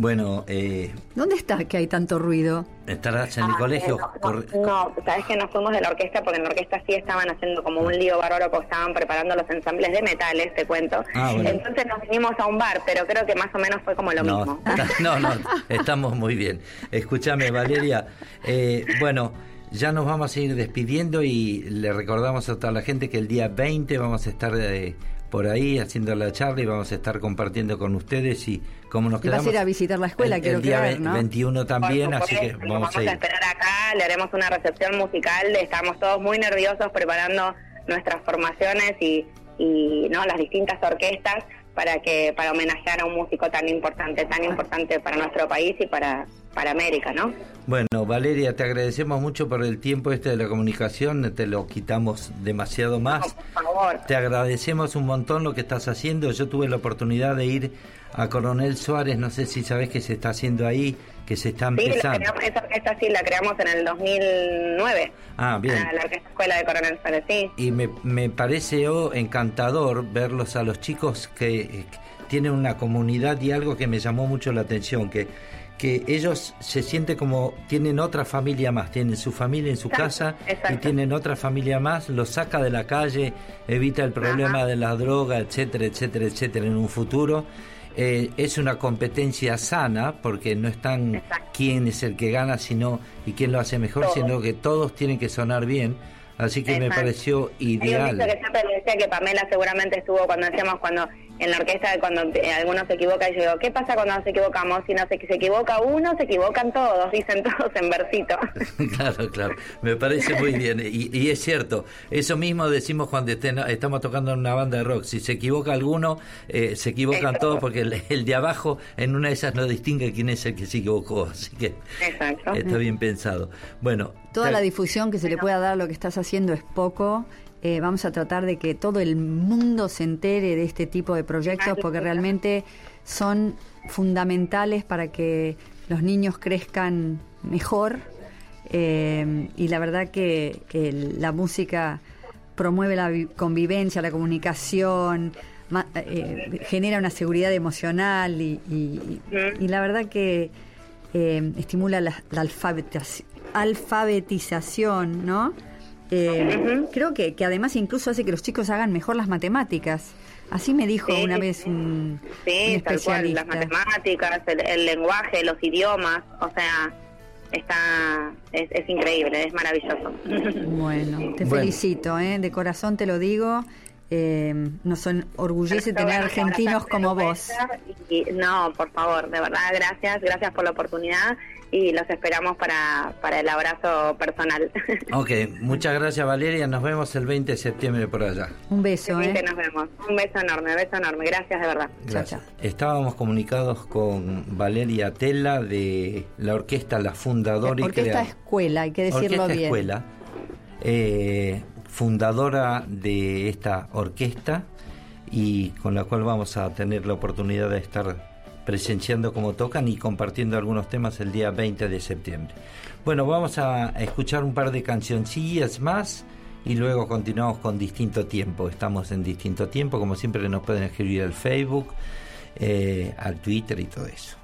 Bueno, eh, ¿Dónde está que hay tanto ruido? estarás en el Ah, colegio. no, no, no, sabes que nos fuimos de la orquesta porque en la orquesta sí estaban haciendo como un lío bárbaro porque estaban preparando los ensambles de metales, te cuento. Ah, bueno. Entonces nos vinimos a un bar, pero creo que más o menos fue como lo no, mismo. no, no, estamos muy bien. Escúchame, Valeria. eh, bueno, ya nos vamos a ir despidiendo y le recordamos a toda la gente que el día 20 vamos a estar eh, por ahí haciendo la charla y vamos a estar compartiendo con ustedes y cómo nos Y vas quedamos. a ir a visitar la escuela, el, quiero el día creer, ve- ¿no? 21 también, así que vamos a ir. esperar acá, le haremos una recepción musical, estamos todos muy nerviosos preparando nuestras formaciones y, y no las distintas orquestas para que para homenajear a un músico tan importante, tan importante para nuestro país y para para América, ¿no? Bueno, Valeria, te agradecemos mucho por el tiempo este de la comunicación, te lo quitamos demasiado más. Por favor. Te agradecemos un montón lo que estás haciendo. Yo tuve la oportunidad de ir a Coronel Suárez, no sé si sabes qué se está haciendo ahí, que se está Sí, la empezando. creamos- esa orquesta sí la creamos en el 2009. Ah, bien. a la Escuela de Coronel Suárez, sí. Y me, me parece oh, encantador verlos a los chicos que, eh, tienen una comunidad y algo que me llamó mucho la atención, que, que ellos se sienten como tienen otra familia más, tienen su familia en su Exacto, casa y tienen otra familia más, los saca de la calle, evita el problema Ajá. de la droga, etcétera, etcétera, etcétera en un futuro. Eh, es una competencia sana porque no están Exacto. quién es el que gana sino y quién lo hace mejor, Todos. sino que todos tienen que sonar bien. Así que me pareció ideal. que siempre le decía que Pamela seguramente estuvo cuando decíamos cuando en la orquesta cuando eh, alguno se equivoca y yo digo, ¿qué pasa cuando nos equivocamos? Si no se, se equivoca uno, se equivocan todos, dicen todos en versito. Claro, claro, me parece muy bien. Y, y es cierto, eso mismo decimos cuando estén- estamos tocando en una banda de rock. Si se equivoca alguno, eh, se equivocan Exacto. todos porque el, el de abajo en una de esas no distingue quién es el que se equivocó. Así que Exacto. está bien pensado. Bueno, Toda la difusión que se le pueda dar a lo que estás haciendo es poco. Eh, vamos a tratar de que todo el mundo se entere de este tipo de proyectos porque realmente son fundamentales para que los niños crezcan mejor. Eh, y la verdad que, la música promueve la vi- convivencia, la comunicación, ma- eh, genera una seguridad emocional y, y- y- y la verdad que estimula la, la alfabetización, alfabetización, ¿no? Eh, Creo que, que además incluso hace que los chicos hagan mejor las matemáticas. Así me dijo Sí, una vez un, Sí, un tal cual, especialista. las matemáticas, el, el lenguaje, los idiomas, o sea, está es, es increíble, es maravilloso. Bueno, te Bueno. felicito, ¿eh? de corazón te lo digo. Eh, nos enorgullece tener Bueno, argentinos como vos. y- no, por favor, de verdad, gracias, gracias por la oportunidad y los esperamos para, para el abrazo personal. Ok, muchas gracias Valeria. Nos vemos el 20 de septiembre por allá. Un beso, Sí, que ¿eh? nos vemos. Un beso enorme, beso enorme, gracias de verdad. Gracias. chao. Estábamos comunicados con Valeria Tela de la orquesta La Fundadora y Orquesta Crea- Escuela, hay que decirlo Orquesta bien. Escuela, eh, fundadora de esta orquesta y con la cual vamos a tener la oportunidad de estar presenciando cómo tocan y compartiendo algunos temas el día 20 de septiembre. Bueno, vamos a escuchar un par de cancioncillas más y luego continuamos con Distinto Tiempo. Estamos en Distinto Tiempo, como siempre nos pueden escribir al Facebook, eh, al Twitter y todo eso.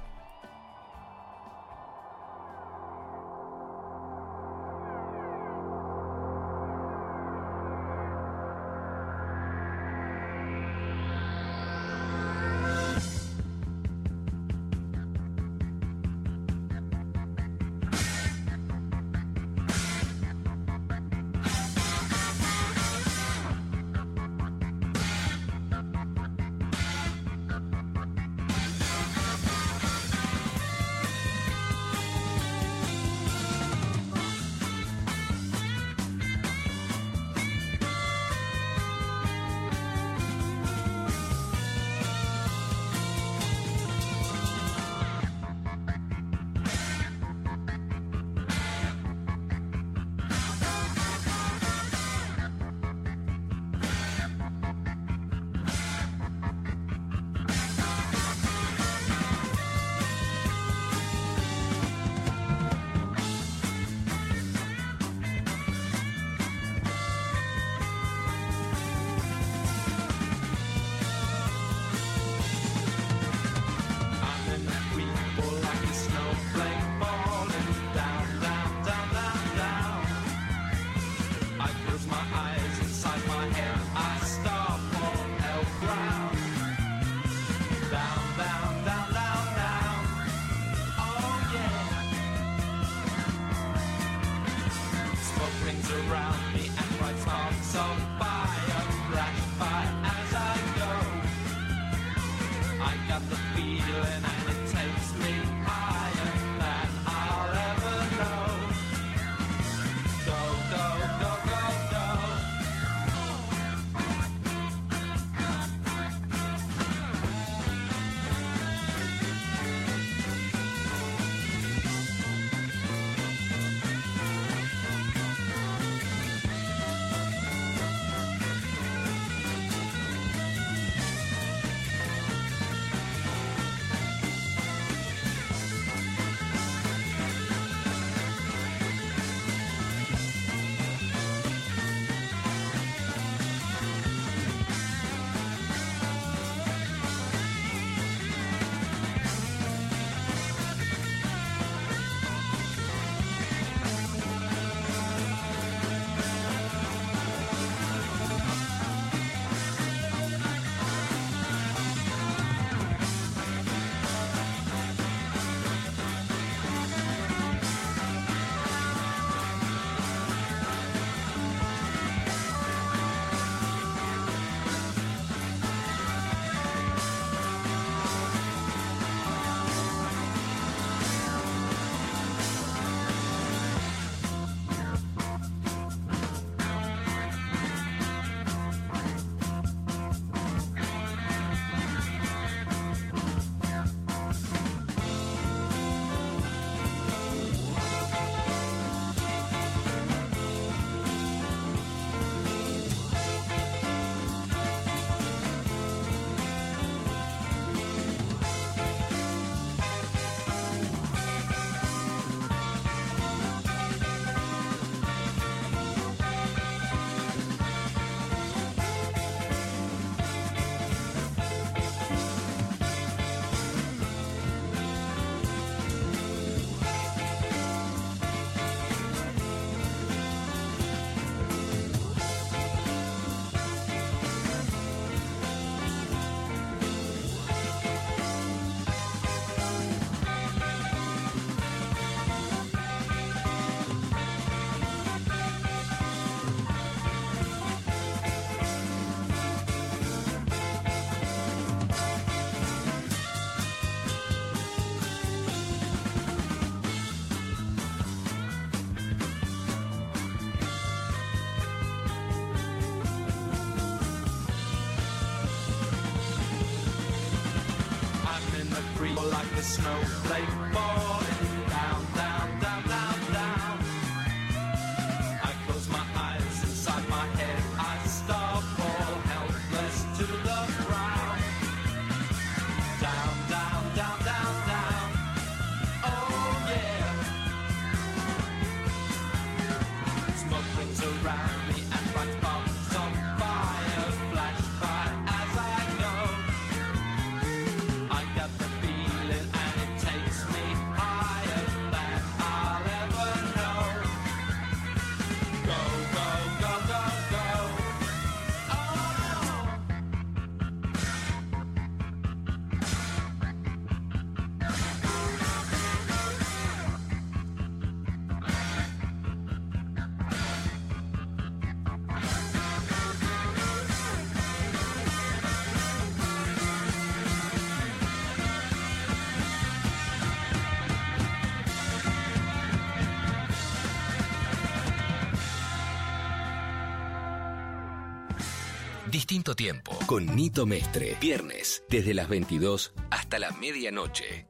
Distinto tiempo con Nito Mestre. Viernes, desde las 22 hasta la medianoche.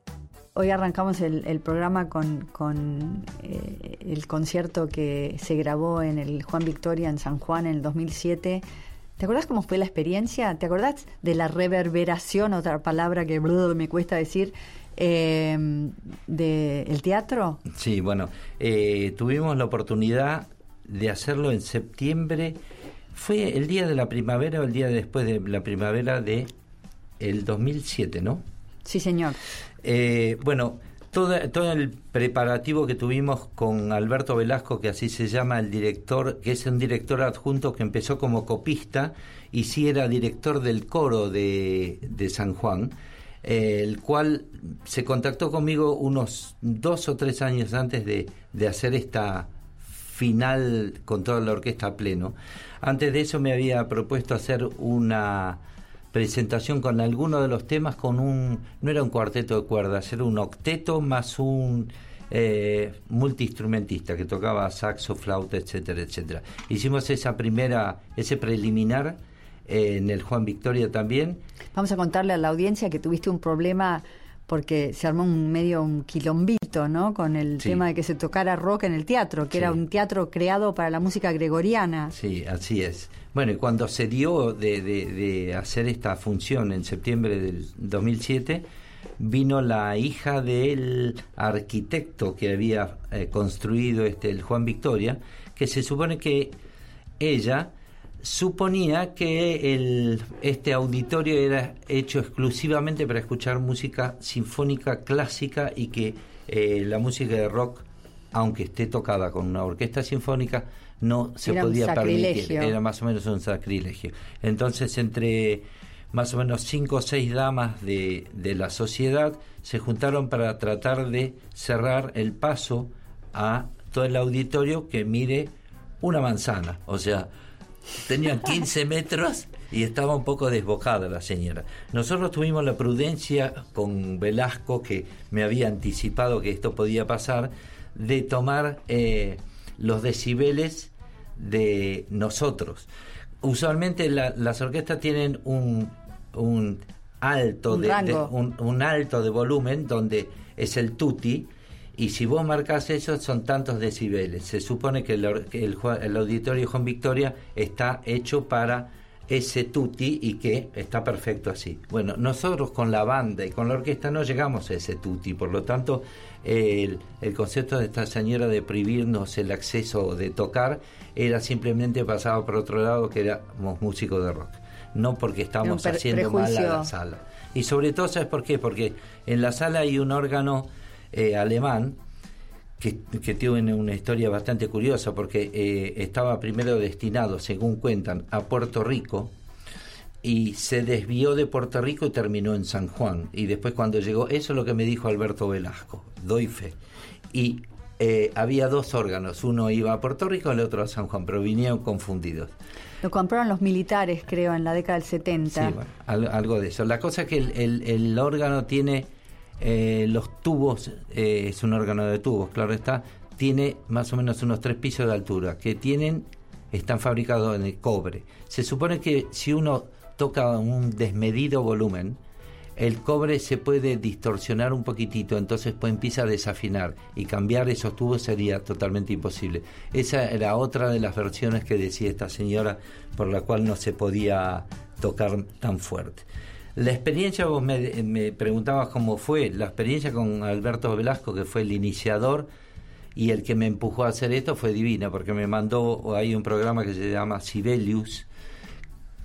Hoy arrancamos el, el programa con, con, eh, el concierto que se grabó en el Juan Victoria en San Juan en el 2007. ¿Te acordás cómo fue la experiencia? ¿Te acordás de la reverberación, otra palabra que brr, me cuesta decir, eh, del teatro? Sí, bueno, eh, tuvimos la oportunidad de hacerlo en septiembre. Fue el día de la primavera o el día después de la primavera de el 2007, ¿no? Sí, señor. Eh, bueno, todo, todo el preparativo que tuvimos con Alberto Velasco, que así se llama el director, que es un director adjunto que empezó como copista y sí era director del coro de, de San Juan, eh, el cual se contactó conmigo unos dos o tres años antes de, de hacer esta final con toda la orquesta a pleno. Antes de eso me había propuesto hacer una presentación con alguno de los temas con un no era un cuarteto de cuerdas era un octeto más un eh, multiinstrumentista que tocaba saxo flauta etcétera etcétera. Hicimos esa primera ese preliminar eh, en el Juan Victoria también. Vamos a contarle a la audiencia que tuviste un problema porque se armó un medio un quilombito, ¿no? Con el Sí. tema de que se tocara rock en el teatro, que Sí. era un teatro creado para la música gregoriana. Sí, así es. Bueno, y cuando se dio de, de- de hacer esta función en septiembre del 2007, vino la hija del arquitecto que había eh, construido este el Juan Victoria, que se supone que ella suponía que el, este auditorio era hecho exclusivamente para escuchar música sinfónica clásica y que eh, la música de rock, aunque esté tocada con una orquesta sinfónica, no se Era podía permitir. Era más o menos un sacrilegio. Entonces, entre más o menos cinco o seis damas de, de la sociedad se juntaron para tratar de cerrar el paso a todo el auditorio que mide una manzana. O sea, tenía 15 metros y estaba un poco desbocada la señora. Nosotros tuvimos la prudencia con Velasco, que me había anticipado que esto podía pasar, de tomar eh, los decibeles de nosotros. Usualmente la- las orquestas tienen un, un alto Un de, un, un alto de volumen donde es el tutti y si vos marcas eso son tantos decibeles. Se supone que el, el auditorio Juan Victoria está hecho para ese tutti y que está perfecto así. Bueno, nosotros con la banda y con la orquesta no llegamos a ese tutti, por lo tanto el, el concepto de esta señora de prohibirnos el acceso de tocar era simplemente pasado por otro lado que éramos músicos de rock, no porque estamos per- haciendo mal a la sala. Y sobre todo, ¿sabes por qué? Porque en la sala hay un órgano eh, alemán que, que tiene una historia bastante curiosa porque eh, estaba primero destinado, según cuentan, a Puerto Rico y se desvió de Puerto Rico y terminó en San Juan. Y después cuando llegó, eso es lo que me dijo Alberto Velasco, doy fe. Y eh, había dos órganos, uno iba a Puerto Rico, el otro a San Juan, pero vinieron confundidos. Lo compraron los militares, creo, en la década del 70. Sí, bueno, algo de eso. La cosa es que el, el- el órgano tiene eh, los tubos, eh, es un órgano de tubos, claro está, tiene más o menos unos tres pisos de altura, que tienen, están fabricados en el cobre. Se supone que si uno toca un desmedido volumen, el cobre se puede distorsionar un poquitito, entonces pues empieza a desafinar y cambiar esos tubos sería totalmente imposible. Esa era otra de las versiones que decía esta señora por la cual no se podía tocar tan fuerte. La experiencia, vos me, me preguntabas cómo fue, la experiencia con Alberto Velasco, que fue el iniciador y el que me empujó a hacer esto, fue divina, porque me mandó, hay un programa que se llama Sibelius,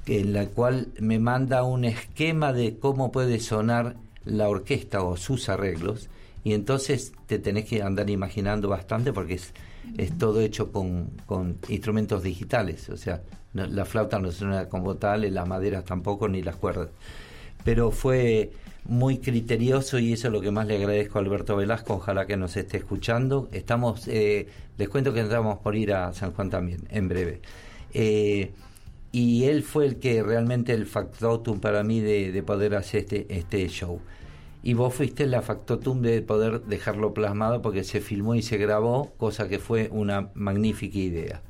en la cual me manda un esquema de cómo puede sonar la orquesta o sus arreglos y entonces te tenés que andar imaginando bastante porque es, es todo hecho con, con instrumentos digitales, o sea, la flauta no suena como tal, las maderas tampoco, ni las cuerdas. Pero fue muy criterioso y eso es lo que más le agradezco a Alberto Velasco, ojalá que nos esté escuchando. Estamos, eh, les cuento que estamos por ir a San Juan también, en breve. Eh, y él fue el que realmente el factotum para mí de, de poder hacer este, este show. Y vos fuiste la factotum de poder dejarlo plasmado porque se filmó y se grabó, cosa que fue una magnífica idea.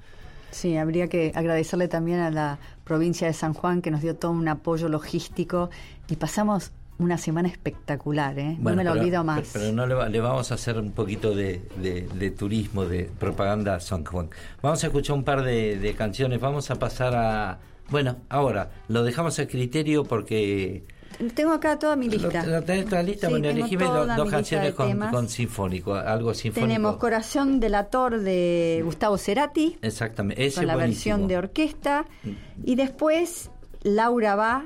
Sí, habría que agradecerle también a la provincia de San Juan que nos dio todo un apoyo logístico y pasamos una semana espectacular, ¿eh? no me lo pero- olvido más. Pero, no le, va- le vamos a hacer un poquito de, de- de turismo, de propaganda a San Juan. Vamos a escuchar un par de, de canciones. Vamos a pasar a. Bueno, ahora, lo dejamos a criterio porque. Tengo acá toda mi lista. ¿Lo, lo tenés toda lista? Sí, bueno, elegime do- dos lista canciones con, sinfónico, algo sinfónico. Tenemos Corazón delator de Gustavo Cerati, Exactamente, ese con la versión de orquesta. Y después Laura va.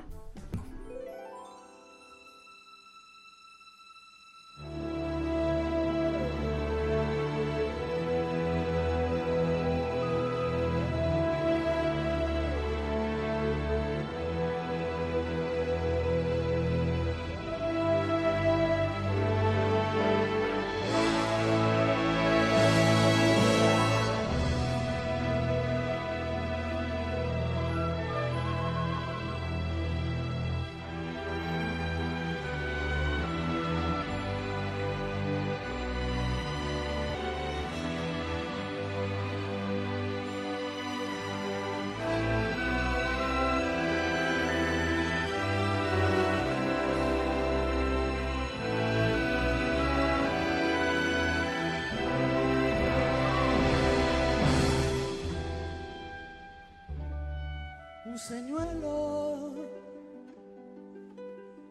Señuelo.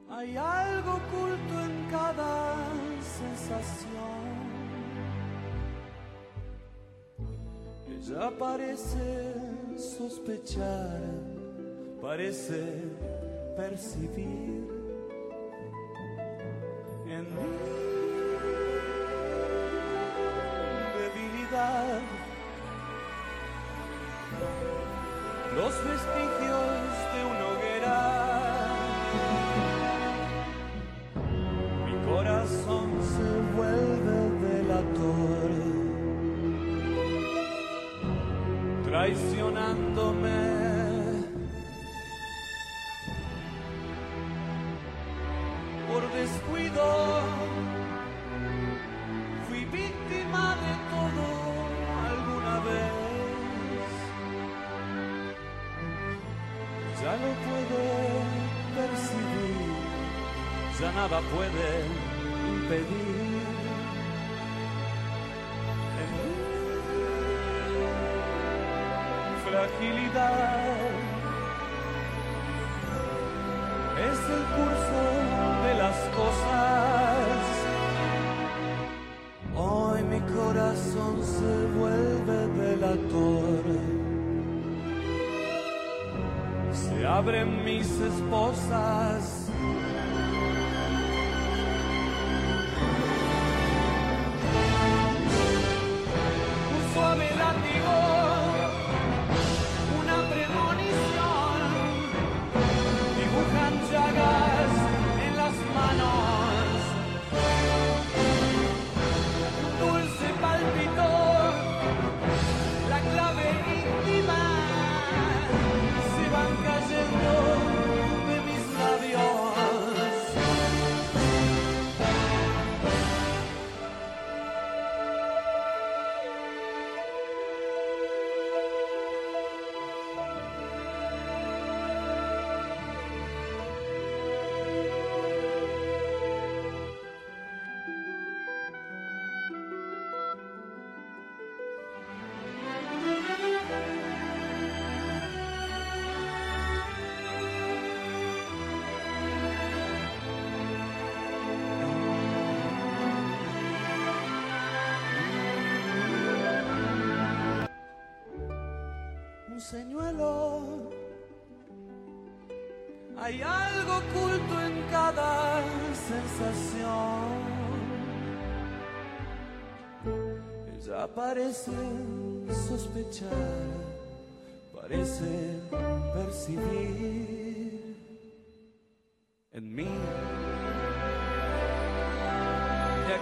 Hay algo oculto en cada sensación. Ella parece sospechar, parece percibir los vestigios de nada puede impedir. Mi fragilidad es el curso de las cosas. Hoy mi corazón se vuelve delator. Se abren mis esposas.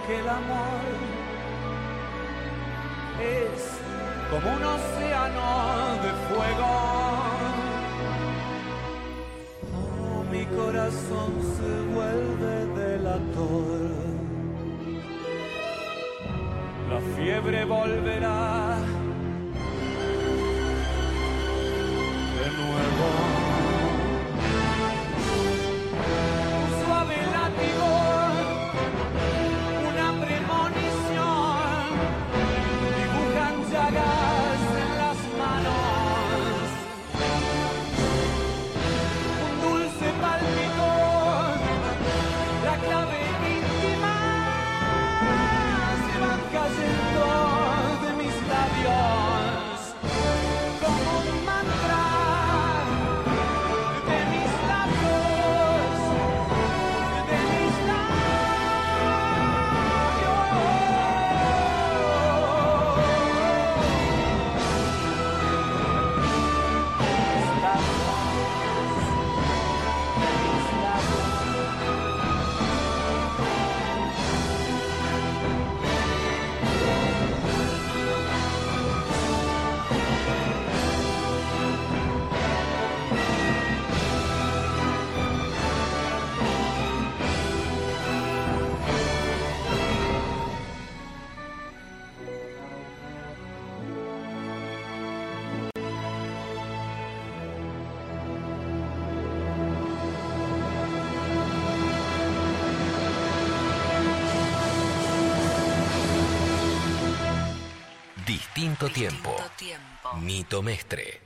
que el amor es como un océano de fuego. Oh, mi corazón se vuelve delator. La fiebre volverá tiempo. Nito Mestre.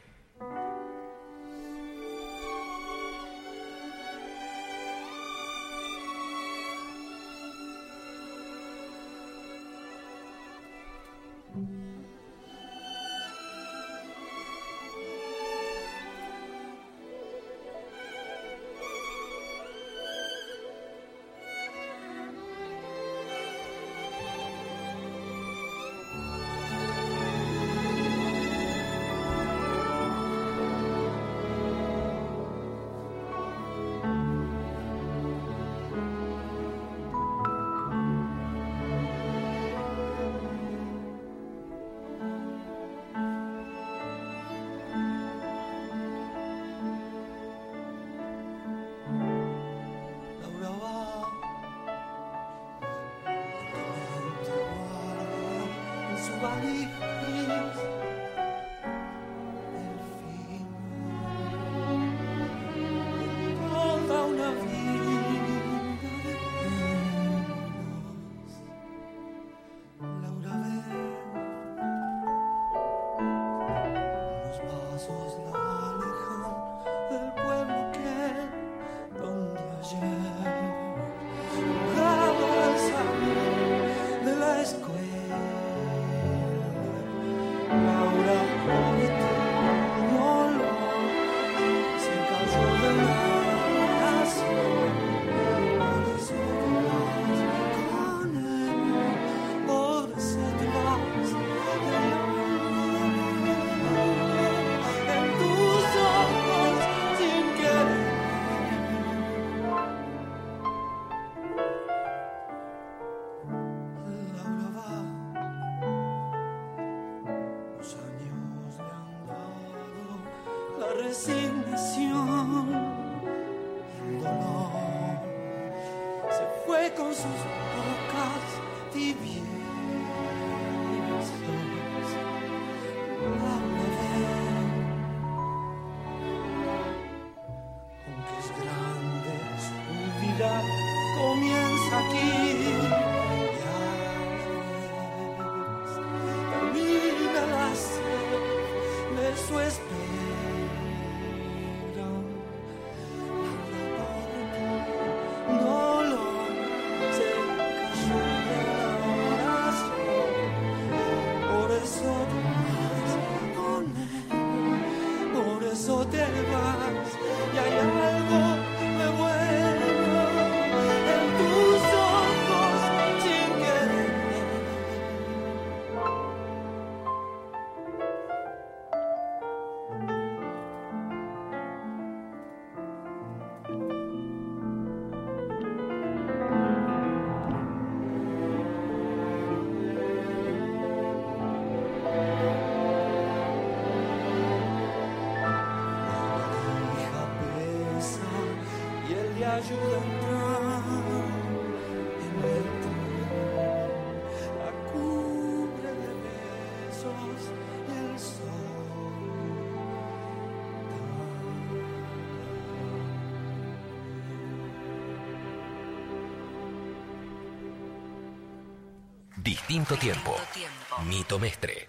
Distinto tiempo. Nito Mestre.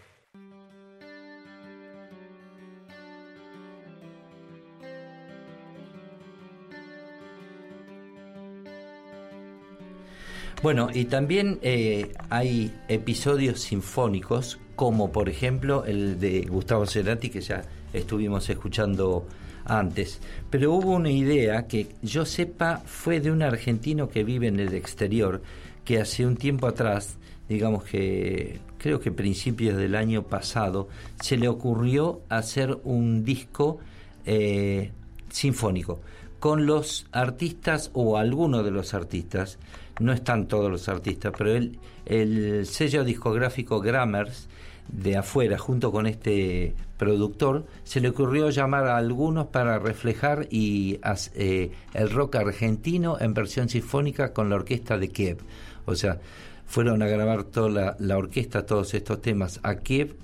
Bueno, y también eh, hay episodios sinfónicos, como por ejemplo el de Gustavo Cerati, que ya estuvimos escuchando antes. Pero hubo una idea que yo sepa fue de un argentino que vive en el exterior, que hace un tiempo atrás, digamos que creo que principios del año pasado, se le ocurrió hacer un disco eh, sinfónico con los artistas o algunos de los artistas, no están todos los artistas, pero el, el sello discográfico Grammars de afuera, junto con este productor, se le ocurrió llamar a algunos para reflejar y eh, el rock argentino en versión sinfónica con la orquesta de Kiev. O sea, fueron a grabar toda la, orquesta, todos estos temas a Kiev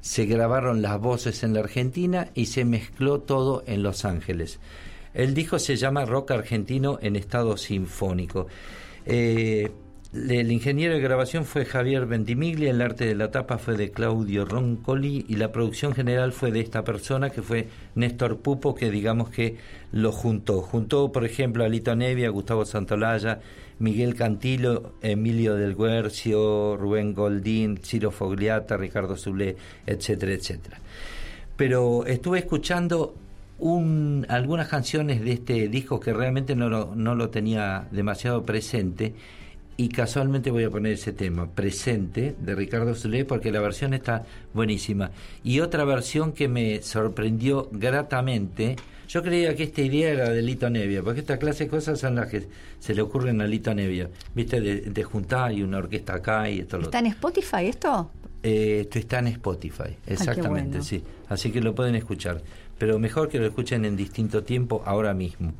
se grabaron las voces en la Argentina y se mezcló todo en Los Ángeles. El disco se llama Rock Argentino en estado sinfónico. Eh, el ingeniero de grabación fue Javier Ventimiglia, el arte de la tapa fue de Claudio Roncoli y la producción general fue de esta persona que fue Néstor Pupo, que digamos que lo juntó. Juntó, por ejemplo, a Lito Nevia, Gustavo Santolaya, Miguel Cantilo, Emilio del Guercio, Rubén Goldín, Ciro Fogliata, Ricardo Zulé, etcétera, etcétera. Pero estuve escuchando un, algunas canciones de este disco que realmente no lo, no lo tenía demasiado presente y casualmente voy a poner ese tema, Presente, de Ricardo Zulé, porque la versión está buenísima. Y otra versión que me sorprendió gratamente, yo creía que esta idea era de Lito Nevia, porque esta clase de cosas son las que se le ocurren a Lito Nevia, viste, de, de juntar y una orquesta acá y esto lo ¿Está en Spotify esto? eh, esto está en Spotify, exactamente, bueno. sí. Así que lo pueden escuchar. Pero mejor que lo escuchen en distinto tiempo ahora mismo.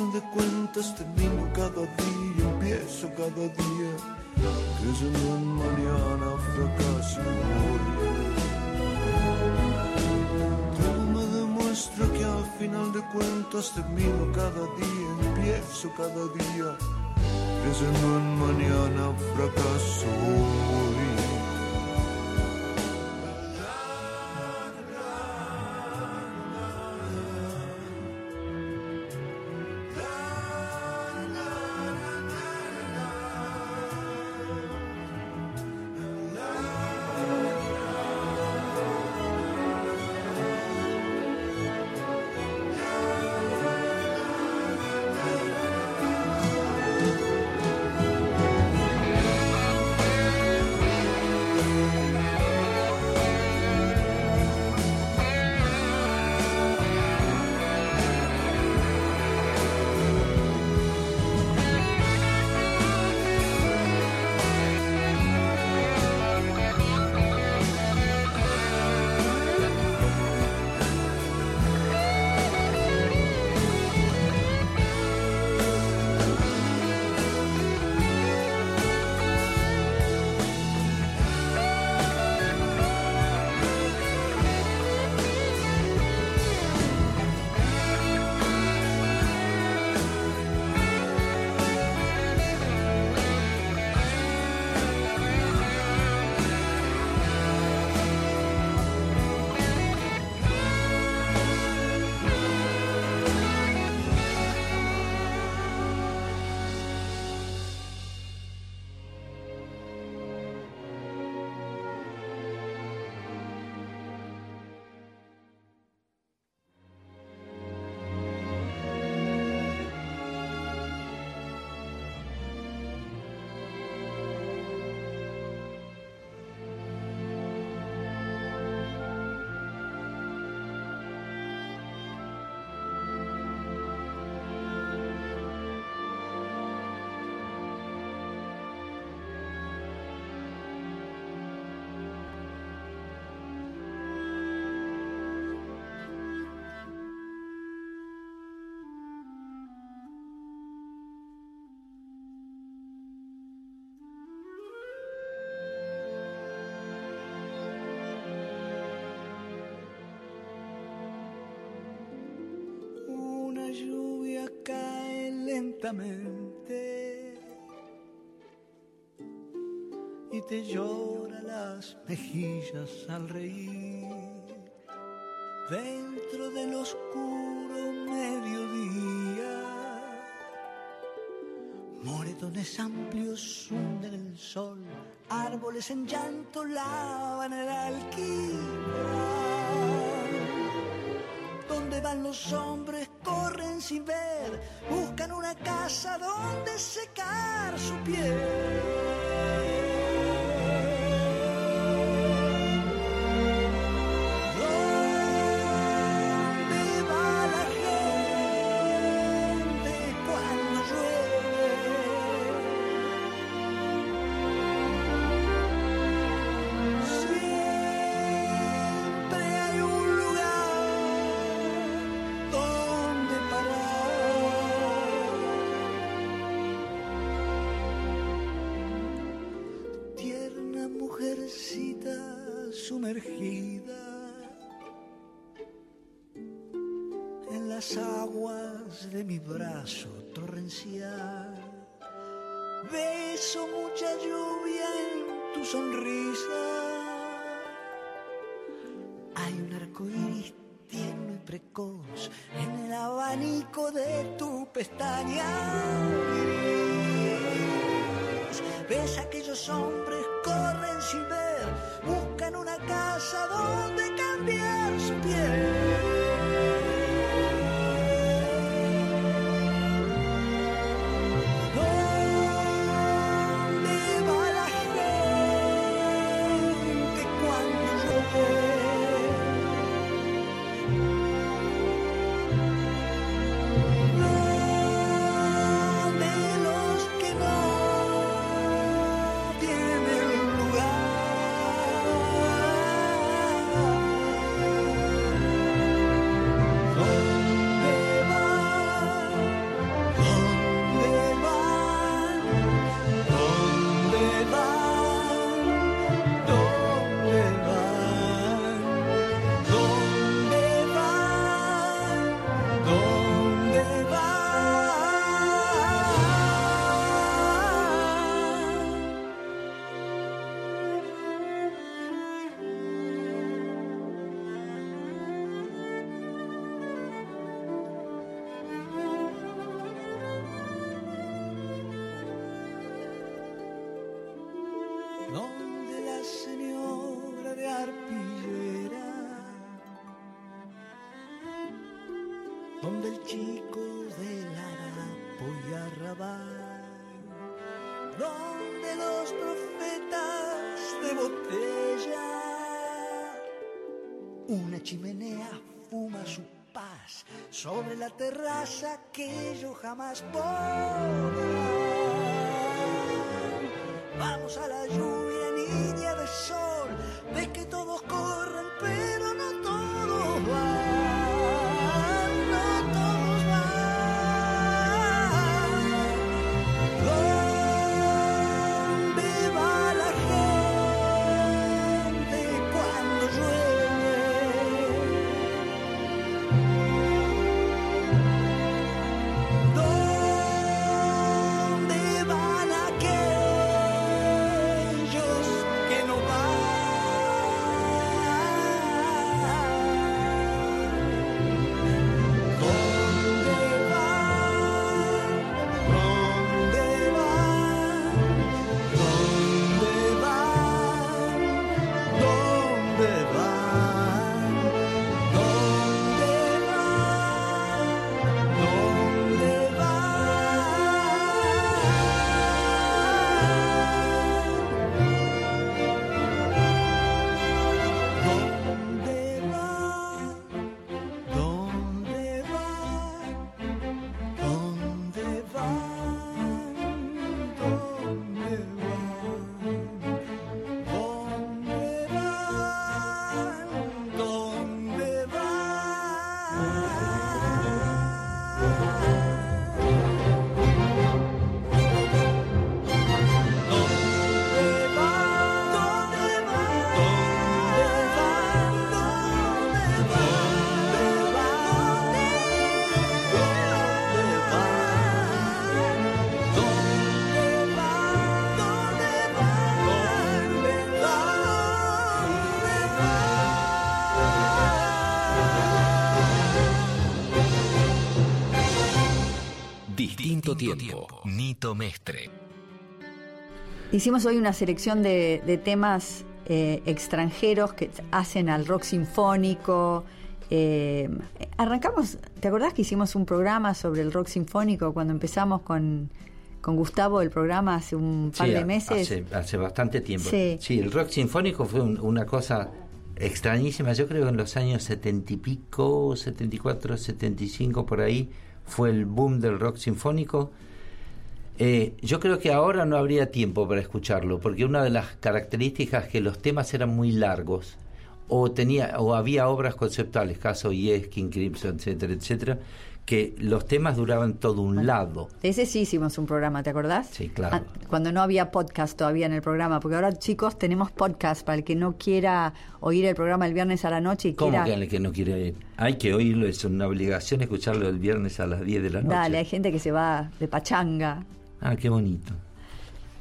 Final de cuentas termino cada día, empiezo cada día, creyendo en mañana fracaso. Todo me demuestra que al final de cuentas termino cada día, empiezo cada día, creyendo en mañana fracaso y te llora las mejillas al reír. Dentro del oscuro mediodía, moretones amplios hunden el sol, árboles en llanto lavan el alquiler donde van los hombres, sin ver, buscan una casa donde secar su piel. De mi brazo torrencial. Beso mucha lluvia en tu sonrisa. Hay un arco iris tierno y precoz en el abanico de tu pestaña. Ves aquellos hombres corren chimenea fuma su paz sobre la terraza que yo jamás podré. Vamos a la lluvia, niña de sol. Tiempo. Nito Mestre. Hicimos hoy una selección de, de temas eh, extranjeros que hacen al rock sinfónico. Eh, arrancamos, ¿te acordás que hicimos un programa sobre el rock sinfónico cuando empezamos con, con Gustavo el programa hace un par Sí, de meses? Hace, hace bastante tiempo. Sí. el rock sinfónico fue un- una cosa extrañísima. Yo creo que en los años setenta y pico, 74, 75, por ahí, fue el boom del rock sinfónico. Eh, yo creo que ahora no habría tiempo para escucharlo, porque una de las características que los temas eran muy largos. o tenía o había obras conceptuales, caso Yes, King Crimson, etcétera, etcétera, que los temas duraban todo un lado. De ese sí hicimos un programa, ¿te acordás? Sí, claro. Ah, Cuando no había podcast todavía en el programa, porque ahora chicos tenemos podcast para el que no quiera oír el programa el viernes a la noche y ¿Cómo quiera... que el que no quiere ir? Hay que oírlo, es una obligación escucharlo el viernes a las 10 de la noche. Dale, hay gente que se va de pachanga. Ah, qué bonito.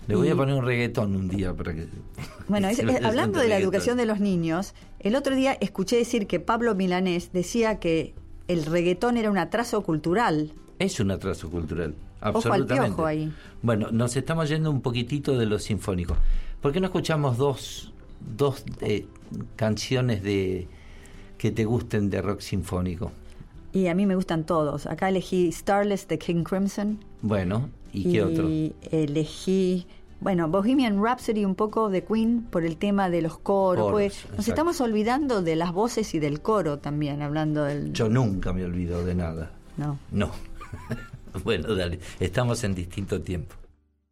Le voy a poner un reggaetón un día para que... Bueno, es- hablando de la educación de los niños, el otro día escuché decir que Pablo Milanés decía que el reggaetón era un atraso cultural. Es un atraso cultural, al absolutamente. piojo ahí. Bueno, nos estamos yendo un poquitito de lo sinfónico. ¿Por qué no escuchamos dos, dos eh, canciones de que te gusten de rock sinfónico? Y a mí me gustan todos. Acá elegí Starless de King Crimson. Bueno, ¿y qué otro? elegí, bueno, Bohemian Rhapsody un poco de Queen por el tema de los coros. Coros, porque nos exacto. estamos olvidando de las voces y del coro también, hablando del... Yo nunca me olvido de nada. No. No. bueno, dale, estamos en distinto tiempo.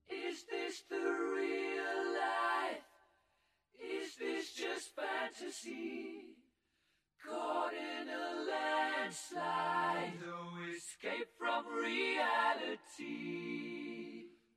Is this the real life? Is this just fantasy? Caught in a landslide, no escape from reality.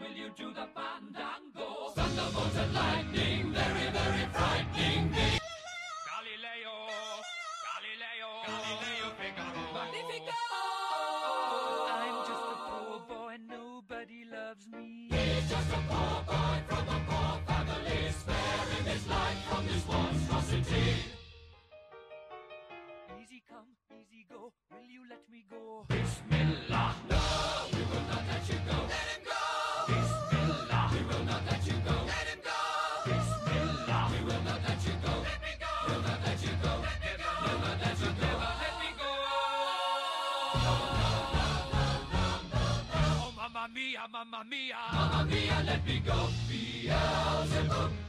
will you do the mamma mia. Let me go. Beelzebub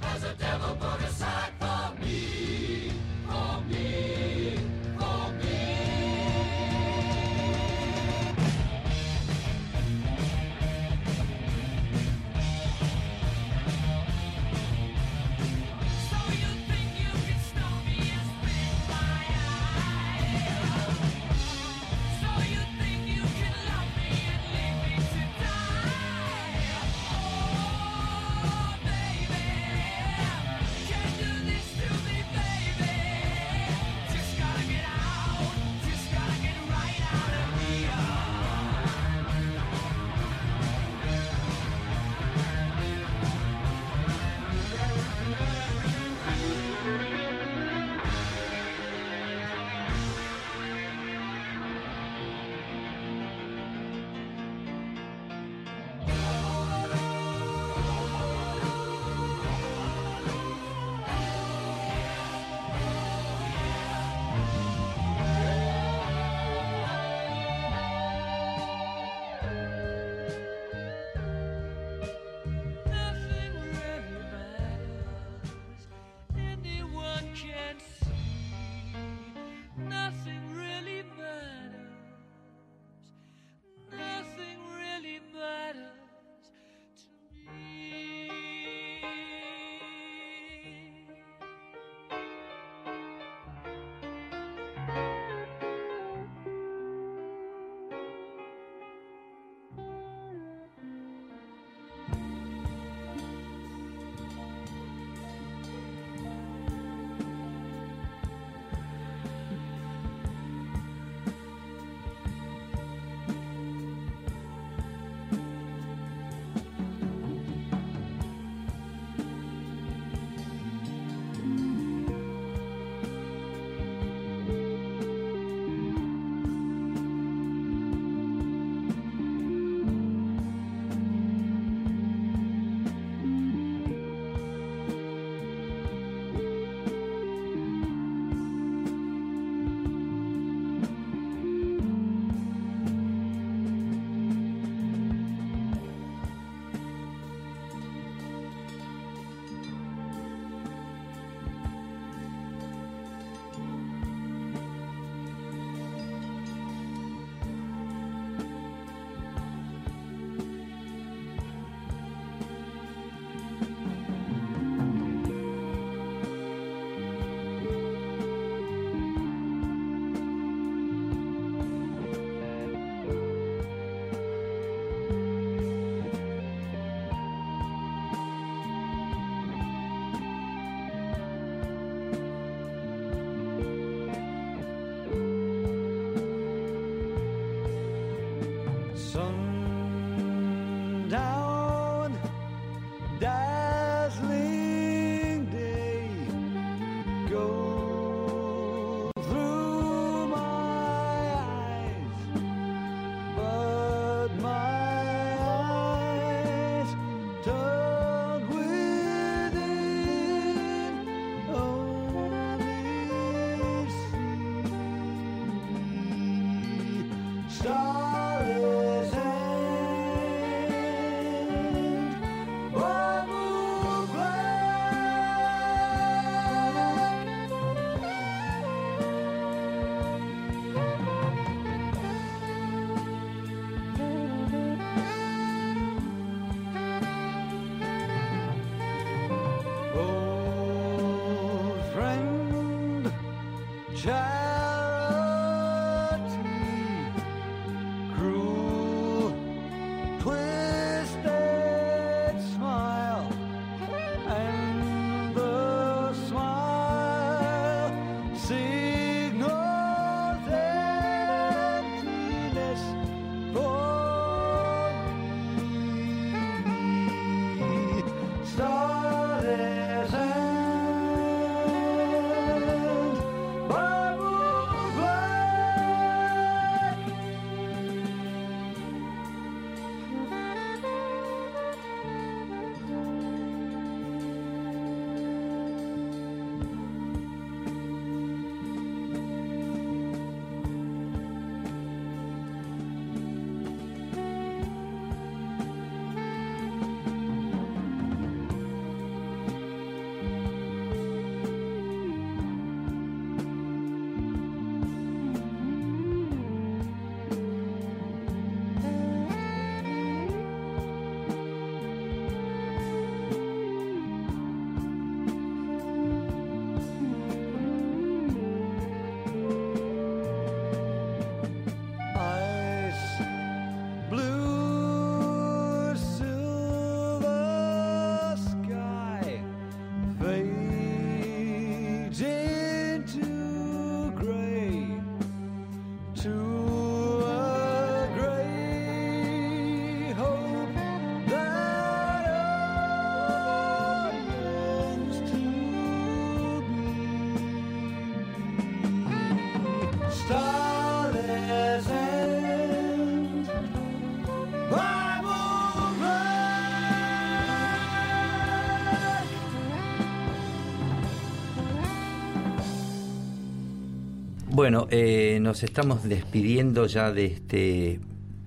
Bueno, eh, nos estamos despidiendo ya de este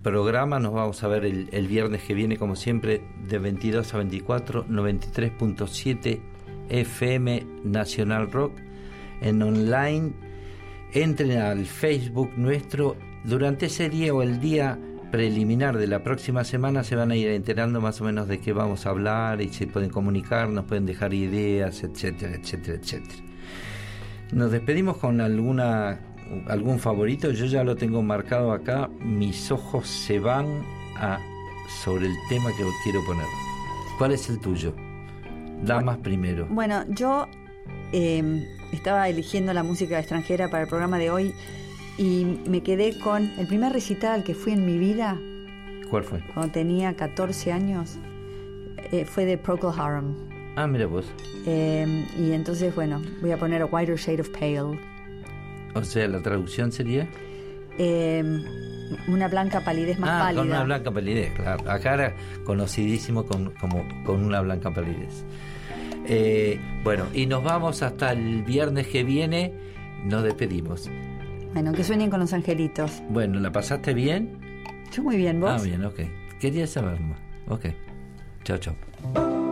programa. Nos vamos a ver el, viernes que viene, como siempre, de 22 a 24, 93.7 FM Nacional Rock en online. Entren al Facebook nuestro. Durante ese día o el día preliminar de la próxima semana se van a ir enterando más o menos de qué vamos a hablar y se pueden comunicar, nos pueden dejar ideas, etcétera, etcétera, etcétera. Nos despedimos con alguna algún favorito. Yo ya lo tengo marcado acá. Mis ojos se van a sobre el tema que quiero poner. ¿Cuál es el tuyo? Damas primero. Bueno, yo eh, estaba eligiendo la música extranjera para el programa de hoy y me quedé con el primer recital al que fui en mi vida ¿Cuál fue? cuando tenía 14 años. eh, fue de Procol Harum. Ah, mira vos. Eh, y entonces, bueno, voy a poner A Whiter Shade of Pale. O sea, la traducción sería. Eh, una blanca palidez más ah, pálida. con una blanca palidez, claro. Acá era conocidísimo con, como con una blanca palidez. Eh, bueno, y nos vamos hasta el viernes que viene. Nos despedimos. Bueno, que sueñen con los angelitos. Bueno, ¿la pasaste bien? Yo muy bien, vos. Ah, bien, ok. Quería saber más. Ok. Chao, chao.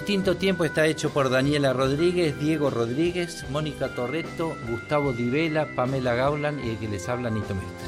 Distinto Tiempo está hecho por Daniela Rodríguez, Diego Rodríguez, Mónica Torreto, Gustavo Divela, Pamela Gaulan y el que les habla Nito Mestre.